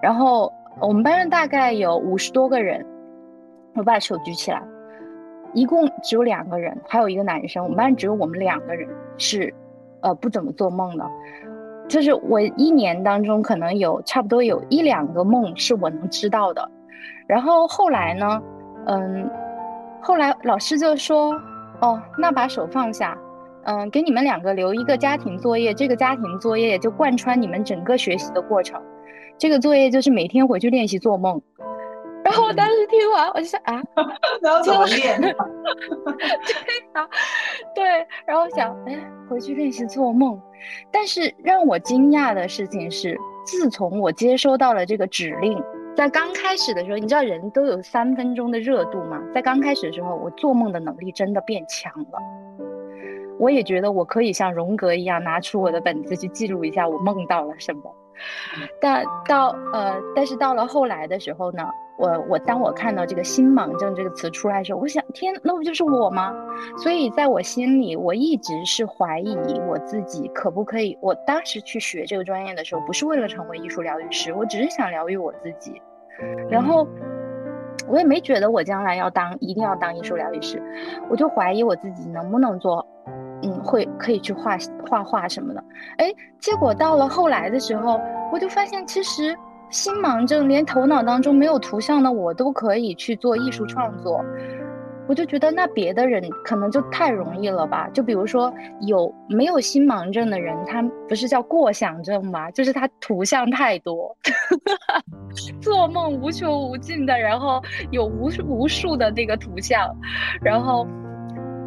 然后我们班上大概有五十多个人，我把手举起来。一共只有两个人，还有一个男生。我们班只有我们两个人是，呃，不怎么做梦的。就是我一年当中可能有差不多有一两个梦是我能知道的。然后后来呢，嗯，后来老师就说，哦，那把手放下，嗯，给你们两个留一个家庭作业。这个家庭作业就贯穿你们整个学习的过程。这个作业就是每天回去练习做梦。然后我当时听完，我就想啊，然后怎么练？对啊，对，然后想，哎，回去练习做梦。但是让我惊讶的事情是，自从我接收到了这个指令，在刚开始的时候，你知道人都有三分钟的热度吗？在刚开始的时候，我做梦的能力真的变强了。我也觉得我可以像荣格一样拿出我的本子去记录一下我梦到了什么。但到呃，但是到了后来的时候呢，我我当我看到这个心盲症这个词出来的时候，我想天，那不就是我吗？所以在我心里，我一直是怀疑我自己可不可以。我当时去学这个专业的时候，不是为了成为艺术疗愈师，我只是想疗愈我自己。然后我也没觉得我将来要当一定要当艺术疗愈师，我就怀疑我自己能不能做。嗯，会可以去画画画什么的，哎，结果到了后来的时候，我就发现其实心盲症连头脑当中没有图像的我都可以去做艺术创作，我就觉得那别的人可能就太容易了吧？就比如说有没有心盲症的人，他不是叫过想症吗？就是他图像太多，做梦无穷无尽的，然后有无数无数的那个图像，然后，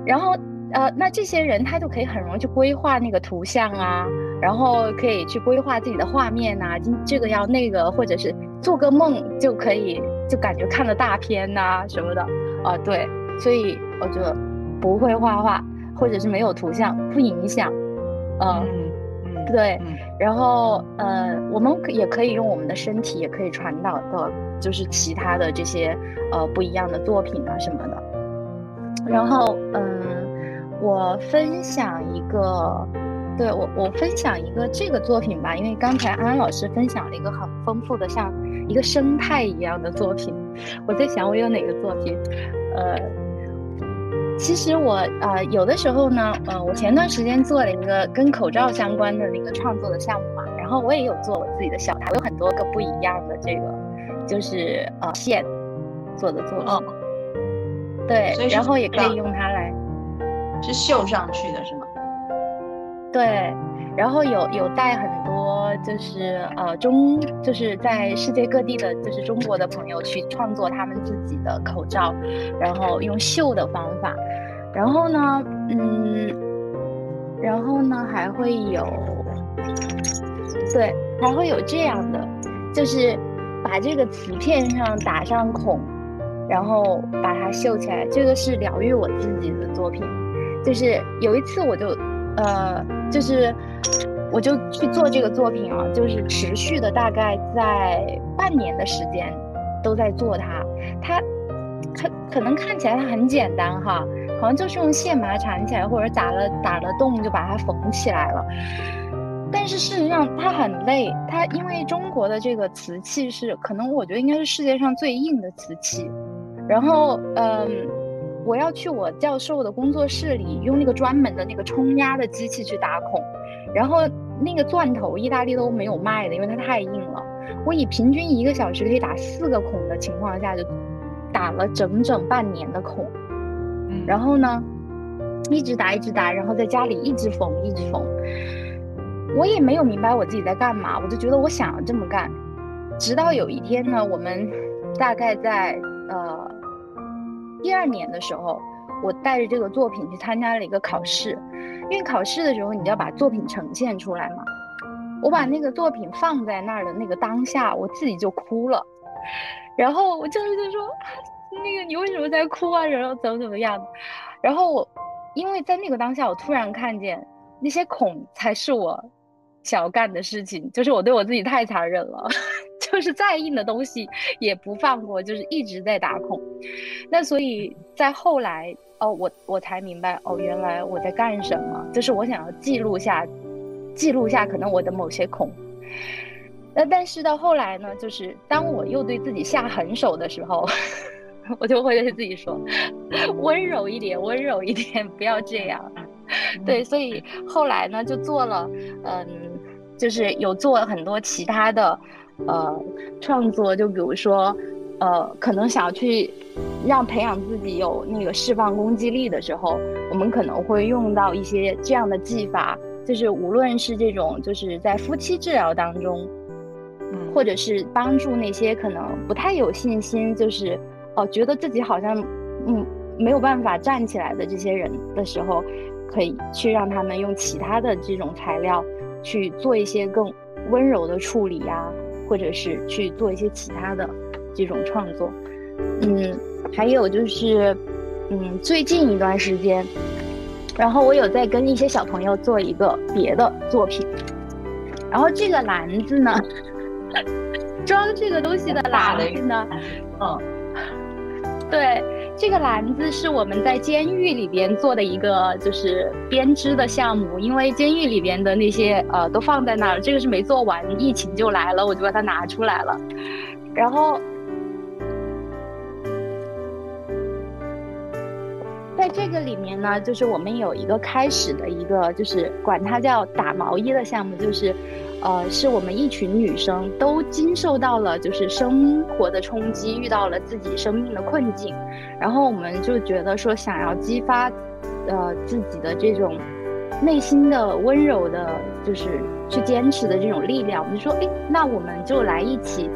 然后。呃，那这些人他就可以很容易去规划那个图像啊，然后可以去规划自己的画面呐，这个要那个，或者是做个梦就可以，就感觉看了大片呐什么的啊。对，所以我觉得不会画画，或者是没有图像不影响。嗯嗯，对。然后呃，我们也可以用我们的身体，也可以传导到就是其他的这些呃不一样的作品啊什么的。然后嗯。我分享一个，对我我分享一个这个作品吧，因为刚才安安老师分享了一个很丰富的，像一个生态一样的作品。我在想我有哪个作品，呃，其实我呃有的时候呢，呃，我前段时间做了一个跟口罩相关的那个创作的项目嘛，然后我也有做我自己的小台，我有很多个不一样的这个，就是呃线做的作品，对，然后也可以用它来。是绣上去的是吗？对，然后有有带很多就是呃中就是在世界各地的就是中国的朋友去创作他们自己的口罩，然后用绣的方法，然后呢，嗯，然后呢还会有，对，还会有这样的，就是把这个瓷片上打上孔，然后把它绣起来，这个是疗愈我自己的作品。就是有一次，我就，呃，就是，我就去做这个作品啊，就是持续的，大概在半年的时间，都在做它。它，可可能看起来它很简单哈，好像就是用线把它缠起来，或者打了打了洞就把它缝起来了。但是事实上它很累，它因为中国的这个瓷器是，可能我觉得应该是世界上最硬的瓷器。然后，嗯。我要去我教授的工作室里，用那个专门的那个冲压的机器去打孔，然后那个钻头意大利都没有卖的，因为它太硬了。我以平均一个小时可以打四个孔的情况下，就打了整整半年的孔。然后呢，一直打一直打，然后在家里一直缝一直缝。我也没有明白我自己在干嘛，我就觉得我想要这么干。直到有一天呢，我们大概在呃。第二年的时候，我带着这个作品去参加了一个考试，因为考试的时候你就要把作品呈现出来嘛。我把那个作品放在那儿的那个当下，我自己就哭了。然后我教授就说：“那个你为什么在哭啊？然后怎么怎么样？”然后我因为在那个当下，我突然看见那些孔才是我想要干的事情，就是我对我自己太残忍了。就是再硬的东西也不放过，就是一直在打孔。那所以在后来哦，我我才明白哦，原来我在干什么，就是我想要记录下，记录下可能我的某些孔。那但是到后来呢，就是当我又对自己下狠手的时候，我就会对自己说，温柔一点，温柔一点，不要这样。对，所以后来呢，就做了，嗯，就是有做很多其他的。呃，创作就比如说，呃，可能想要去让培养自己有那个释放攻击力的时候，我们可能会用到一些这样的技法，就是无论是这种就是在夫妻治疗当中，嗯，或者是帮助那些可能不太有信心，就是哦觉得自己好像嗯没有办法站起来的这些人的时候，可以去让他们用其他的这种材料去做一些更温柔的处理呀。或者是去做一些其他的这种创作，嗯，还有就是，嗯，最近一段时间，然后我有在跟一些小朋友做一个别的作品，然后这个篮子呢，装这个东西的篮子呢，嗯，对，这个篮子是我们在监狱里边做的一个就是编织的项目，因为监狱里边的那些呃都放在那儿，这个是没做完，疫情就来了，我就把它拿出来了，然后。在这个里面呢，就是我们有一个开始的一个，就是管它叫打毛衣的项目，就是，呃，是我们一群女生都经受到了就是生活的冲击，遇到了自己生命的困境，然后我们就觉得说想要激发，呃，自己的这种内心的温柔的，就是去坚持的这种力量，我们就说，哎，那我们就来一起，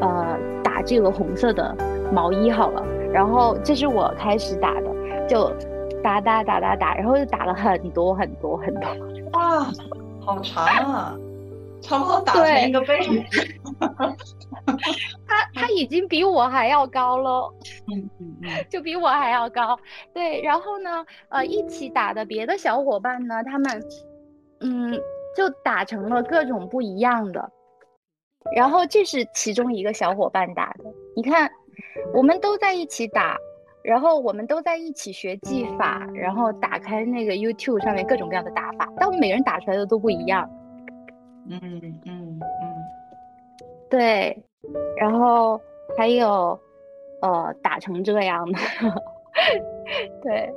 呃，打这个红色的毛衣好了。然后这是我开始打的。就打打打打打，然后就打了很多很多很多。哇，好长啊！差不多打成一个背。他他已经比我还要高了。嗯嗯嗯，就比我还要高。对，然后呢，呃，一起打的别的小伙伴呢，他们嗯，就打成了各种不一样的。然后这是其中一个小伙伴打的，你看，我们都在一起打。然后我们都在一起学技法，然后打开那个 YouTube 上面各种各样的打法，但我们每个人打出来的都不一样。嗯嗯嗯，对，然后还有呃打成这样的，对。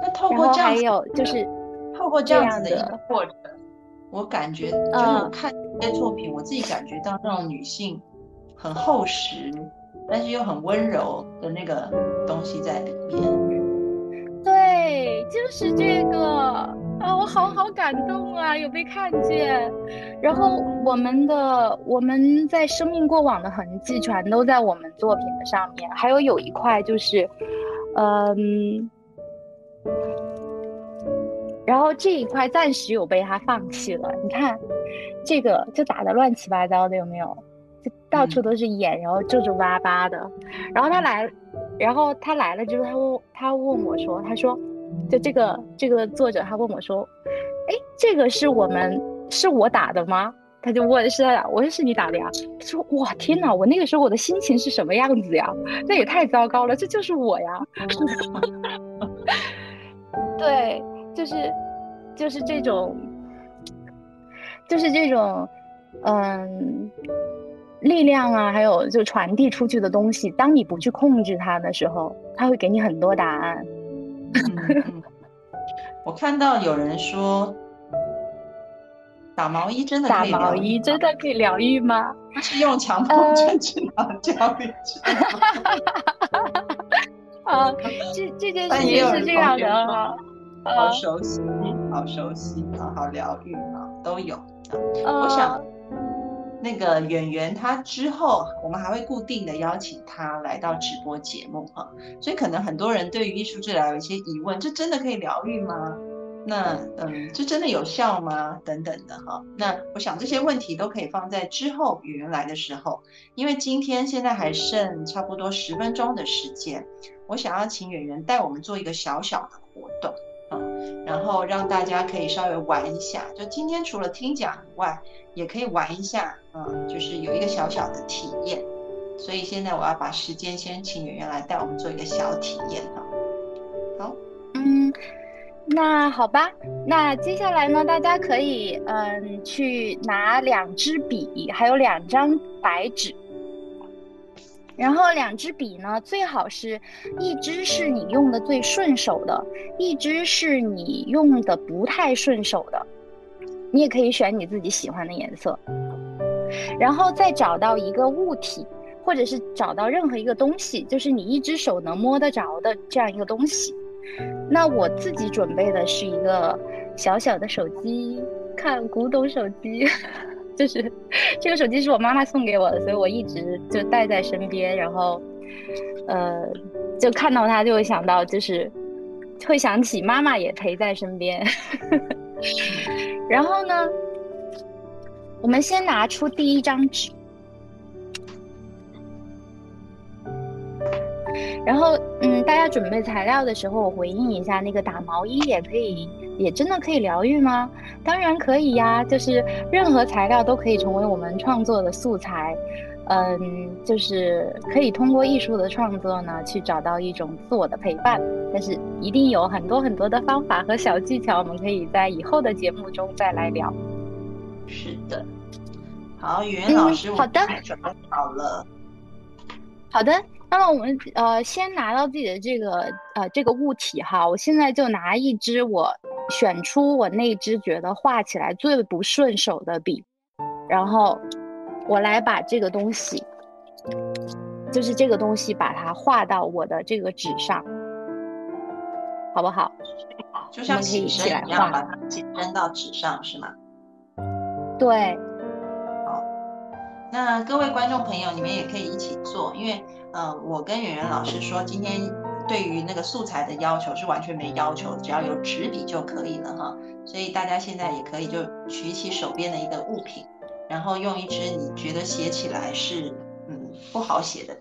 那透过这样，还有就是透过这样子的一个过程，我感觉就是我看这些作品，我自己感觉到那种女性很厚实。但是又很温柔的那个东西在里面，对，就是这个啊，我好好感动啊，有被看见。然后我们的我们在生命过往的痕迹全都在我们作品的上面，还有有一块就是，嗯，然后这一块暂时有被他放弃了。你看，这个就打的乱七八糟的，有没有？就到处都是眼，然后皱皱巴巴的。然后他来，然后他来了之后，他问他问我说：“他说，就这个这个作者，他问我说，哎，这个是我们是我打的吗？”他就问是，我说是你打的呀。他说：“哇，天哪，我那个时候我的心情是什么样子呀？那也太糟糕了，这就是我呀。”对，就是就是这种，就是这种，嗯。力量啊，还有就传递出去的东西，当你不去控制它的时候，它会给你很多答案。我看到有人说，打毛衣真的打毛衣真的可以疗愈吗？他是用强迫症治疗教育。啊，这这件事情是这样的啊，好熟悉，好熟悉啊，好疗愈啊，都有啊，我想。那个演员，他之后我们还会固定的邀请他来到直播节目哈，所以可能很多人对于艺术治疗有一些疑问，这真的可以疗愈吗？那嗯，这真的有效吗？等等的哈，那我想这些问题都可以放在之后演员来的时候，因为今天现在还剩差不多十分钟的时间，我想要请演员带我们做一个小小的活动啊。然后让大家可以稍微玩一下，就今天除了听讲以外，也可以玩一下，嗯，就是有一个小小的体验。所以现在我要把时间先请圆圆来带我们做一个小体验哈。好，嗯，那好吧，那接下来呢，大家可以嗯去拿两支笔，还有两张白纸。然后两支笔呢，最好是一支是你用的最顺手的，一支是你用的不太顺手的。你也可以选你自己喜欢的颜色。然后再找到一个物体，或者是找到任何一个东西，就是你一只手能摸得着的这样一个东西。那我自己准备的是一个小小的手机，看古董手机。就是这个手机是我妈妈送给我的，所以我一直就带在身边。然后，呃，就看到它就会想到，就是会想起妈妈也陪在身边。然后呢，我们先拿出第一张纸，然后，嗯，大家准备材料的时候，我回应一下，那个打毛衣也可以，也真的可以疗愈吗？当然可以呀，就是任何材料都可以成为我们创作的素材。嗯，就是可以通过艺术的创作呢，去找到一种自我的陪伴。但是一定有很多很多的方法和小技巧，我们可以在以后的节目中再来聊。是的，好，语言老师，好的，准备好了。好的，那么我们呃先拿到自己的这个呃这个物体哈，我现在就拿一支我选出我那支觉得画起来最不顺手的笔，然后我来把这个东西，就是这个东西把它画到我的这个纸上，好不好？就像起身一样，把它写伸到纸上是吗？对。好那各位观众朋友，你们也可以一起做，因为，呃，我跟圆圆老师说，今天对于那个素材的要求是完全没要求，只要有纸笔就可以了哈。所以大家现在也可以就举起手边的一个物品，然后用一支你觉得写起来是嗯不好写的，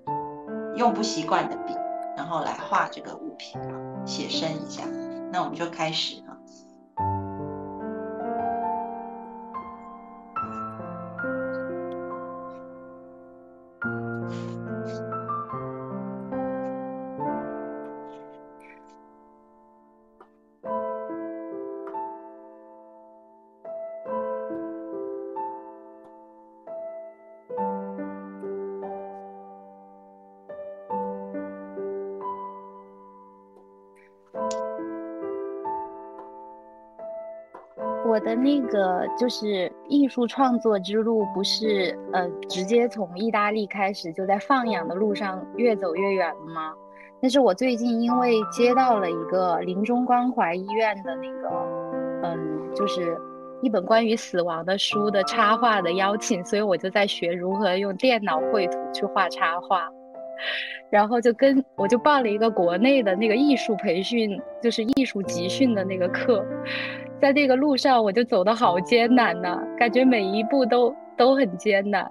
用不习惯的笔，然后来画这个物品啊，写生一下。那我们就开始的那个就是艺术创作之路，不是呃直接从意大利开始，就在放养的路上越走越远了吗？但是我最近因为接到了一个临终关怀医院的那个，嗯，就是一本关于死亡的书的插画的邀请，所以我就在学如何用电脑绘图去画插画，然后就跟我就报了一个国内的那个艺术培训，就是艺术集训的那个课。在这个路上，我就走得好艰难呐，感觉每一步都都很艰难，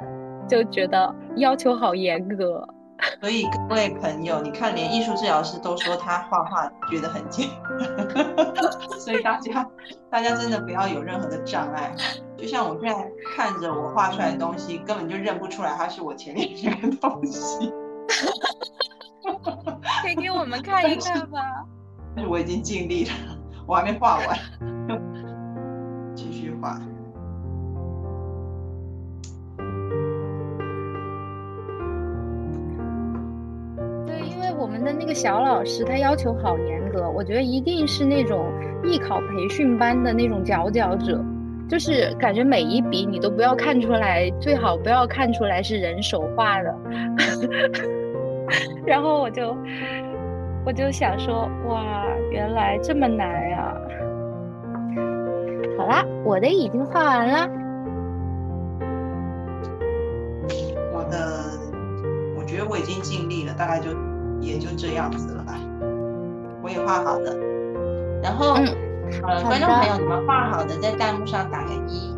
就觉得要求好严格。所以各位朋友，你看，连艺术治疗师都说他画画觉得很艰难，所以大家大家真的不要有任何的障碍。就像我现在看着我画出来的东西，根本就认不出来它是我前面这个东西。可以给我们 看一看吧？但是我已经尽力了，我还没画完。继续画。对，因为我们的那个小老师他要求好严格，我觉得一定是那种艺考培训班的那种佼佼者，就是感觉每一笔你都不要看出来，最好不要看出来是人手画的。然后我就我就想说，哇，原来这么难呀！好啦，我的已经画完了。我的，我觉得我已经尽力了，大概就也就这样子了吧。我也画好了，然后，呃，观众朋友，你们画好的在弹幕上打个一，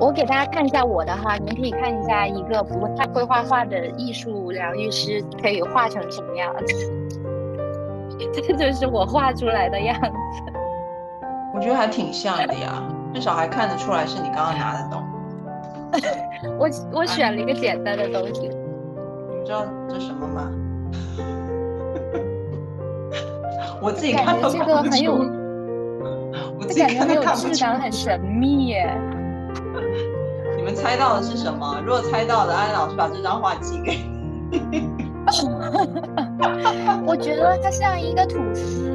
我给大家看一下我的哈，你们可以看一下一个不太会画画的艺术疗愈师可以画成什么样子。这就是我画出来的样子，我觉得还挺像的呀，至少还看得出来是你刚刚拿的东西。我我选了一个简单的东西，你知道这什么吗？我自己看这个很有，我自己看很有质感，很神秘耶。你们猜到的是什么？如果猜到的，安老师把这张画寄给你。我觉得它像一个吐司，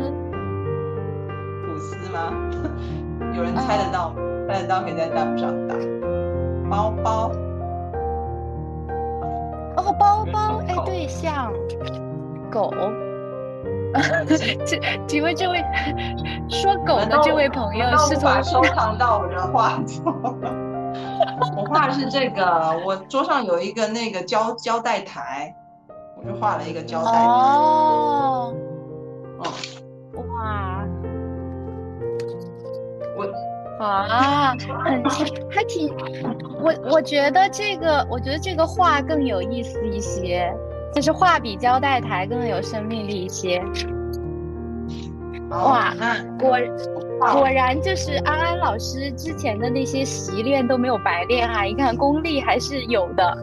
吐司吗？有人猜得到吗？猜得到可以在弹幕上打。包包。哦，包包，哎，对，像狗。请 请问这位说狗的这位朋友是从收藏到我的画作？我画的是这个，我桌上有一个那个胶胶带台。我就画了一个胶带。哦，哦，哇！我啊，很还挺，我我觉得这个，我觉得这个画更有意思一些，就是画比胶带台更有生命力一些。哇，果果然就是安安老师之前的那些习练都没有白练哈，一看功力还是有的。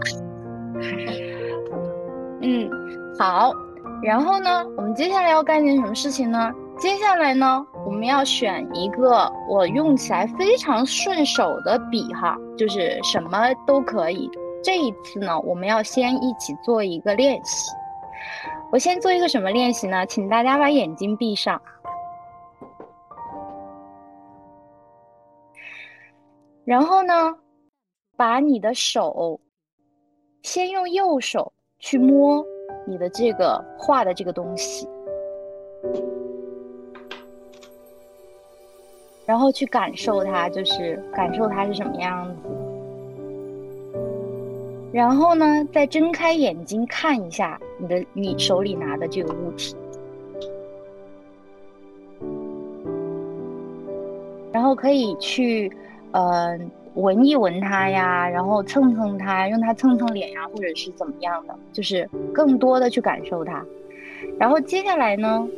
嗯，好，然后呢，我们接下来要干件什么事情呢？接下来呢，我们要选一个我用起来非常顺手的笔哈，就是什么都可以。这一次呢，我们要先一起做一个练习。我先做一个什么练习呢？请大家把眼睛闭上。然后呢，把你的手先用右手去摸你的这个画的这个东西，然后去感受它，就是感受它是什么样子。然后呢，再睁开眼睛看一下你的你手里拿的这个物体，然后可以去。呃，闻一闻它呀，然后蹭蹭它，用它蹭蹭脸呀，或者是怎么样的，就是更多的去感受它。然后接下来呢，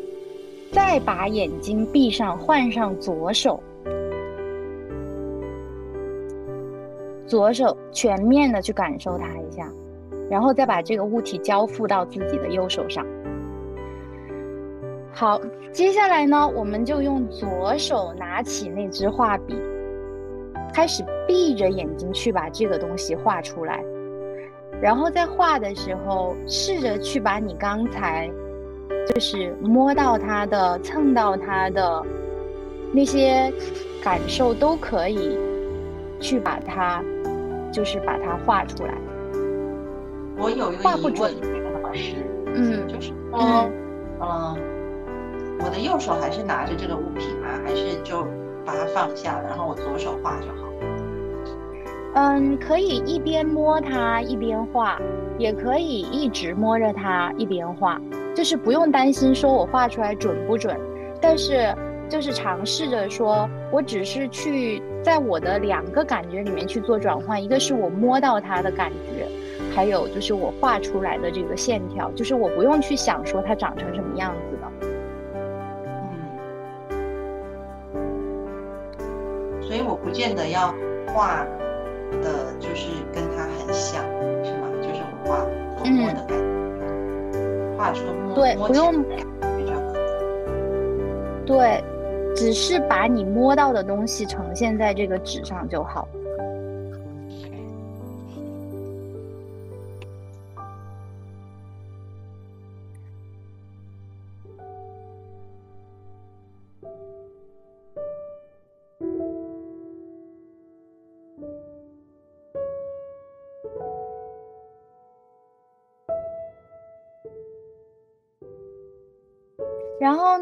再把眼睛闭上，换上左手，左手全面的去感受它一下，然后再把这个物体交付到自己的右手上。好，接下来呢，我们就用左手拿起那支画笔。开始闭着眼睛去把这个东西画出来，然后在画的时候，试着去把你刚才就是摸到它的、蹭到它的那些感受都可以去把它，就是把它画出来。我有一个疑问，老师，嗯，就是说，嗯，我的右手还是拿着这个物品吗？还是就把它放下，然后我左手画就好？嗯，可以一边摸它一边画，也可以一直摸着它一边画，就是不用担心说我画出来准不准，但是就是尝试着说，我只是去在我的两个感觉里面去做转换，一个是我摸到它的感觉，还有就是我画出来的这个线条，就是我不用去想说它长成什么样子的。嗯，所以我不见得要画。的就是跟它很像，是吗？就是我画摸的感觉，画出摸对，不用对，只是把你摸到的东西呈现在这个纸上就好。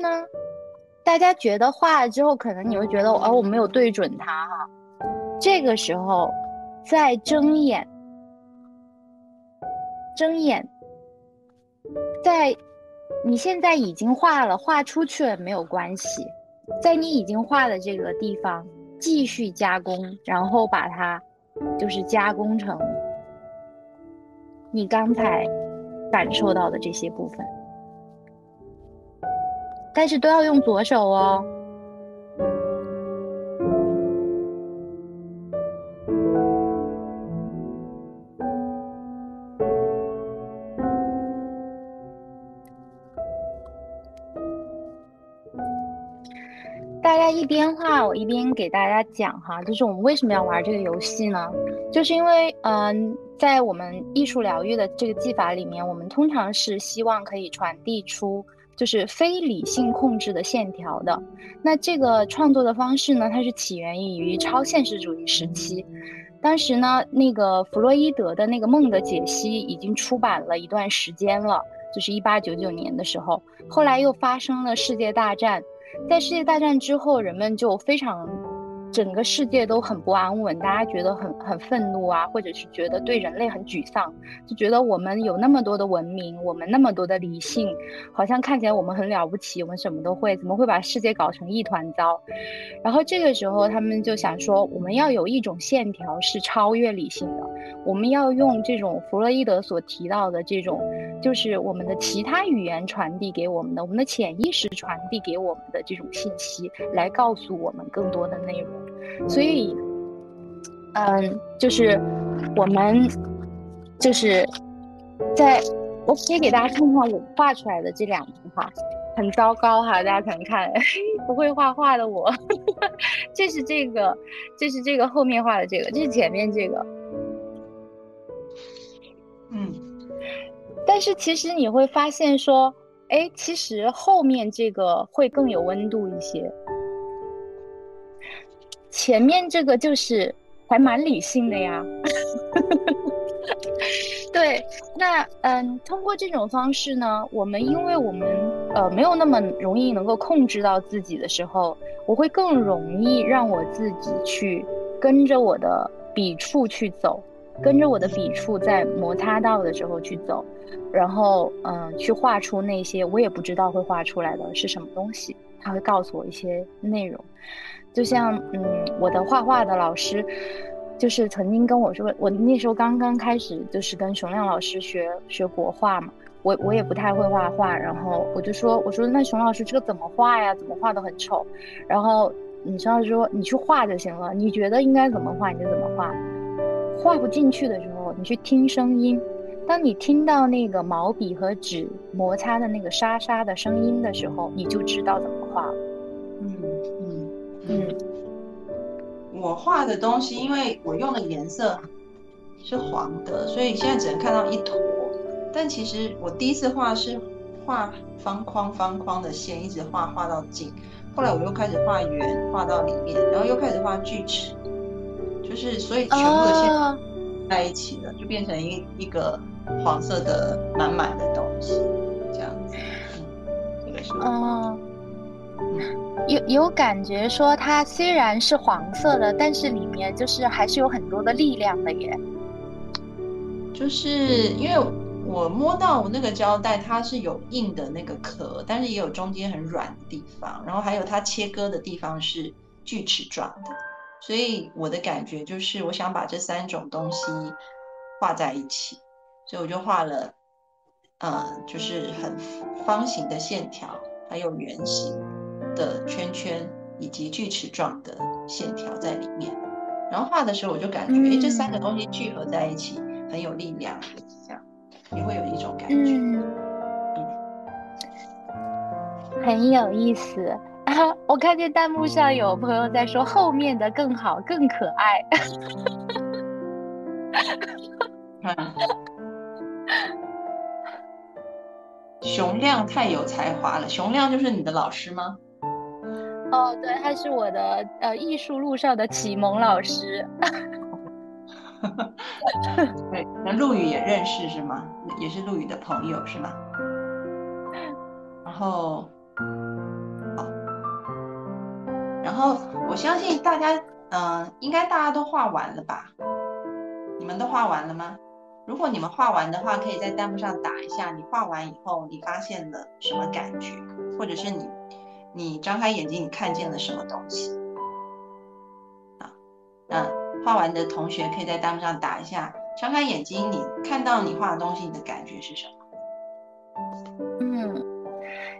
呢，大家觉得画了之后，可能你会觉得，哦，我没有对准它哈。这个时候，再睁眼，睁眼，在你现在已经画了，画出去了没有关系，在你已经画的这个地方继续加工，然后把它就是加工成你刚才感受到的这些部分。但是都要用左手哦。大家一边画，我一边给大家讲哈，就是我们为什么要玩这个游戏呢？就是因为，嗯，在我们艺术疗愈的这个技法里面，我们通常是希望可以传递出。就是非理性控制的线条的，那这个创作的方式呢，它是起源于超现实主义时期。当时呢，那个弗洛伊德的那个梦的解析已经出版了一段时间了，就是一八九九年的时候。后来又发生了世界大战，在世界大战之后，人们就非常整个世界都很不安稳，大家觉得很很愤怒啊，或者是觉得对人类很沮丧，就觉得我们有那么多的文明，我们那么多的理性，好像看起来我们很了不起，我们什么都会，怎么会把世界搞成一团糟？然后这个时候他们就想说，我们要有一种线条是超越理性的，我们要用这种弗洛伊德所提到的这种，就是我们的其他语言传递给我们的，我们的潜意识传递给我们的这种信息，来告诉我们更多的内容。所以，嗯，就是我们就是在，我可以给大家看看我画出来的这两幅画，很糟糕哈，大家可能看 不会画画的我，这是这个，这是这个后面画的这个，这是前面这个，嗯，但是其实你会发现说，哎，其实后面这个会更有温度一些。前面这个就是还蛮理性的呀，对，那嗯，通过这种方式呢，我们因为我们呃没有那么容易能够控制到自己的时候，我会更容易让我自己去跟着我的笔触去走，跟着我的笔触在摩擦到的时候去走，然后嗯，去画出那些我也不知道会画出来的是什么东西，他会告诉我一些内容。就像嗯，我的画画的老师，就是曾经跟我说，我那时候刚刚开始就是跟熊亮老师学学国画嘛，我我也不太会画画，然后我就说，我说那熊老师这个怎么画呀？怎么画都很丑。然后你熊老师说，你去画就行了，你觉得应该怎么画你就怎么画，画不进去的时候，你去听声音，当你听到那个毛笔和纸摩擦的那个沙沙的声音的时候，你就知道怎么画了。嗯，我画的东西，因为我用的颜色是黄的，所以现在只能看到一坨。但其实我第一次画是画方框方框的线，一直画画到近。后来我又开始画圆，画到里面，然后又开始画锯齿，就是所以全部的线在一起了，就变成一一个黄色的满满的东西，这样子。嗯，这个是。哦。有有感觉说它虽然是黄色的，但是里面就是还是有很多的力量的耶。就是因为我摸到那个胶带，它是有硬的那个壳，但是也有中间很软的地方，然后还有它切割的地方是锯齿状的，所以我的感觉就是我想把这三种东西画在一起，所以我就画了，嗯，就是很方形的线条，还有圆形。的圈圈以及锯齿状的线条在里面，然后画的时候我就感觉，哎，这三个东西聚合在一起很有力量，这样也会有一种感觉，嗯，很有意思。啊！我看见弹幕上有朋友在说后面的更好更可爱，熊亮太有才华了，熊亮就是你的老师吗？哦，对，他是我的呃艺术路上的启蒙老师。对，那陆羽也认识是吗？也是陆羽的朋友是吗？然后，好，然后我相信大家，嗯，应该大家都画完了吧？你们都画完了吗？如果你们画完的话，可以在弹幕上打一下，你画完以后你发现了什么感觉，或者是你。你张开眼睛，你看见了什么东西？啊，那画完的同学可以在弹幕上打一下。张开眼睛，你看到你画的东西，你的感觉是什么？嗯，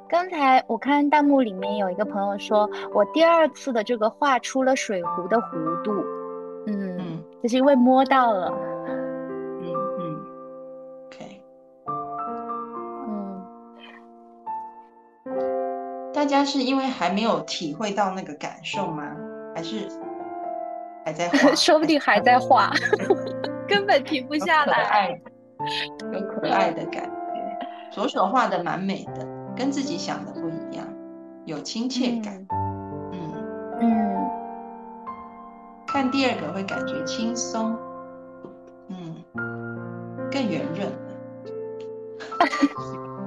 刚才我看弹幕里面有一个朋友说，我第二次的这个画出了水壶的弧度。嗯，这是因为摸到了。大家是因为还没有体会到那个感受吗？还是还在画？说不定还在画，根本停不下来。有可爱的感觉，左手画的蛮美的，跟自己想的不一样，有亲切感。嗯嗯，看第二个会感觉轻松，嗯，更圆润了。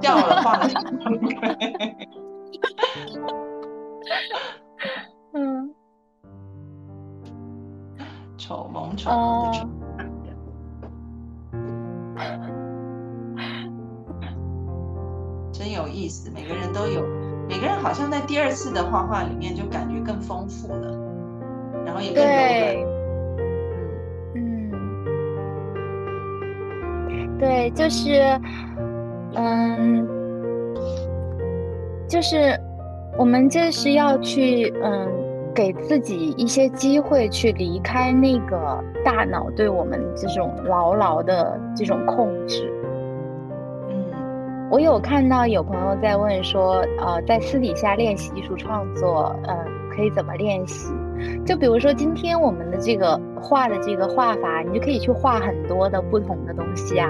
掉了画的。嗯，丑萌丑萌的丑。真有意思，每个人都有，每个人好像在第二次的画画里面就感觉更丰富了，然后也更柔软。嗯，对，就是，嗯，就是我们这是要去，嗯，给自己一些机会去离开那个大脑对我们这种牢牢的这种控制。嗯我有看到有朋友在问说，呃，在私底下练习艺术创作，嗯，可以怎么练习？就比如说今天我们的这个画的这个画法，你就可以去画很多的不同的东西啊，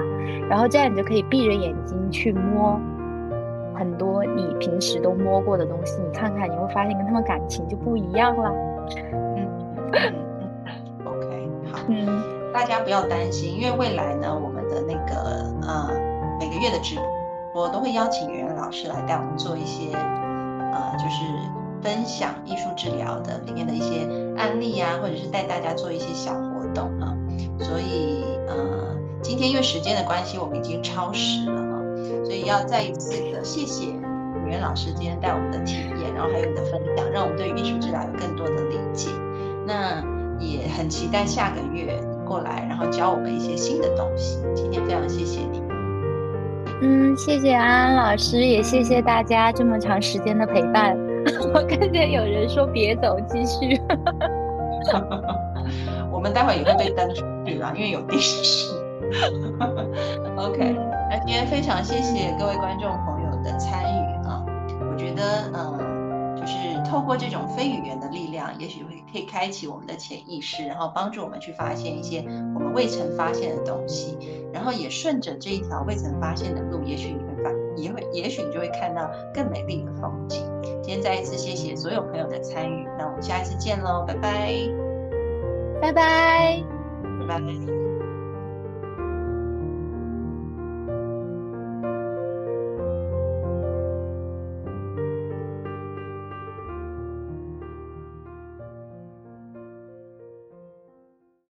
然后这样你就可以闭着眼睛去摸很多你平时都摸过的东西，你看看你会发现跟他们感情就不一样了。嗯，OK，好，嗯，大家不要担心，因为未来呢，我们的那个呃每个月的直播。都会邀请圆圆老师来带我们做一些，呃，就是分享艺术治疗的里面的一些案例啊，或者是带大家做一些小活动啊。所以，呃，今天因为时间的关系，我们已经超时了，所以要再一次的谢谢圆圆老师今天带我们的体验，然后还有你的分享，让我们对艺术治疗有更多的理解。那也很期待下个月过来，然后教我们一些新的东西。今天非常谢谢你。嗯，谢谢安安老师，也谢谢大家这么长时间的陪伴。我看见有人说别走，继续。我们待会也会被登出去了，因为有电视。OK，那今天非常谢谢各位观众朋友的参与啊，我觉得嗯。透过这种非语言的力量，也许会可以开启我们的潜意识，然后帮助我们去发现一些我们未曾发现的东西，然后也顺着这一条未曾发现的路，也许你会发，也会，也许你就会看到更美丽的风景。今天再一次谢谢所有朋友的参与，那我们下一次见喽，拜拜，拜拜，拜拜。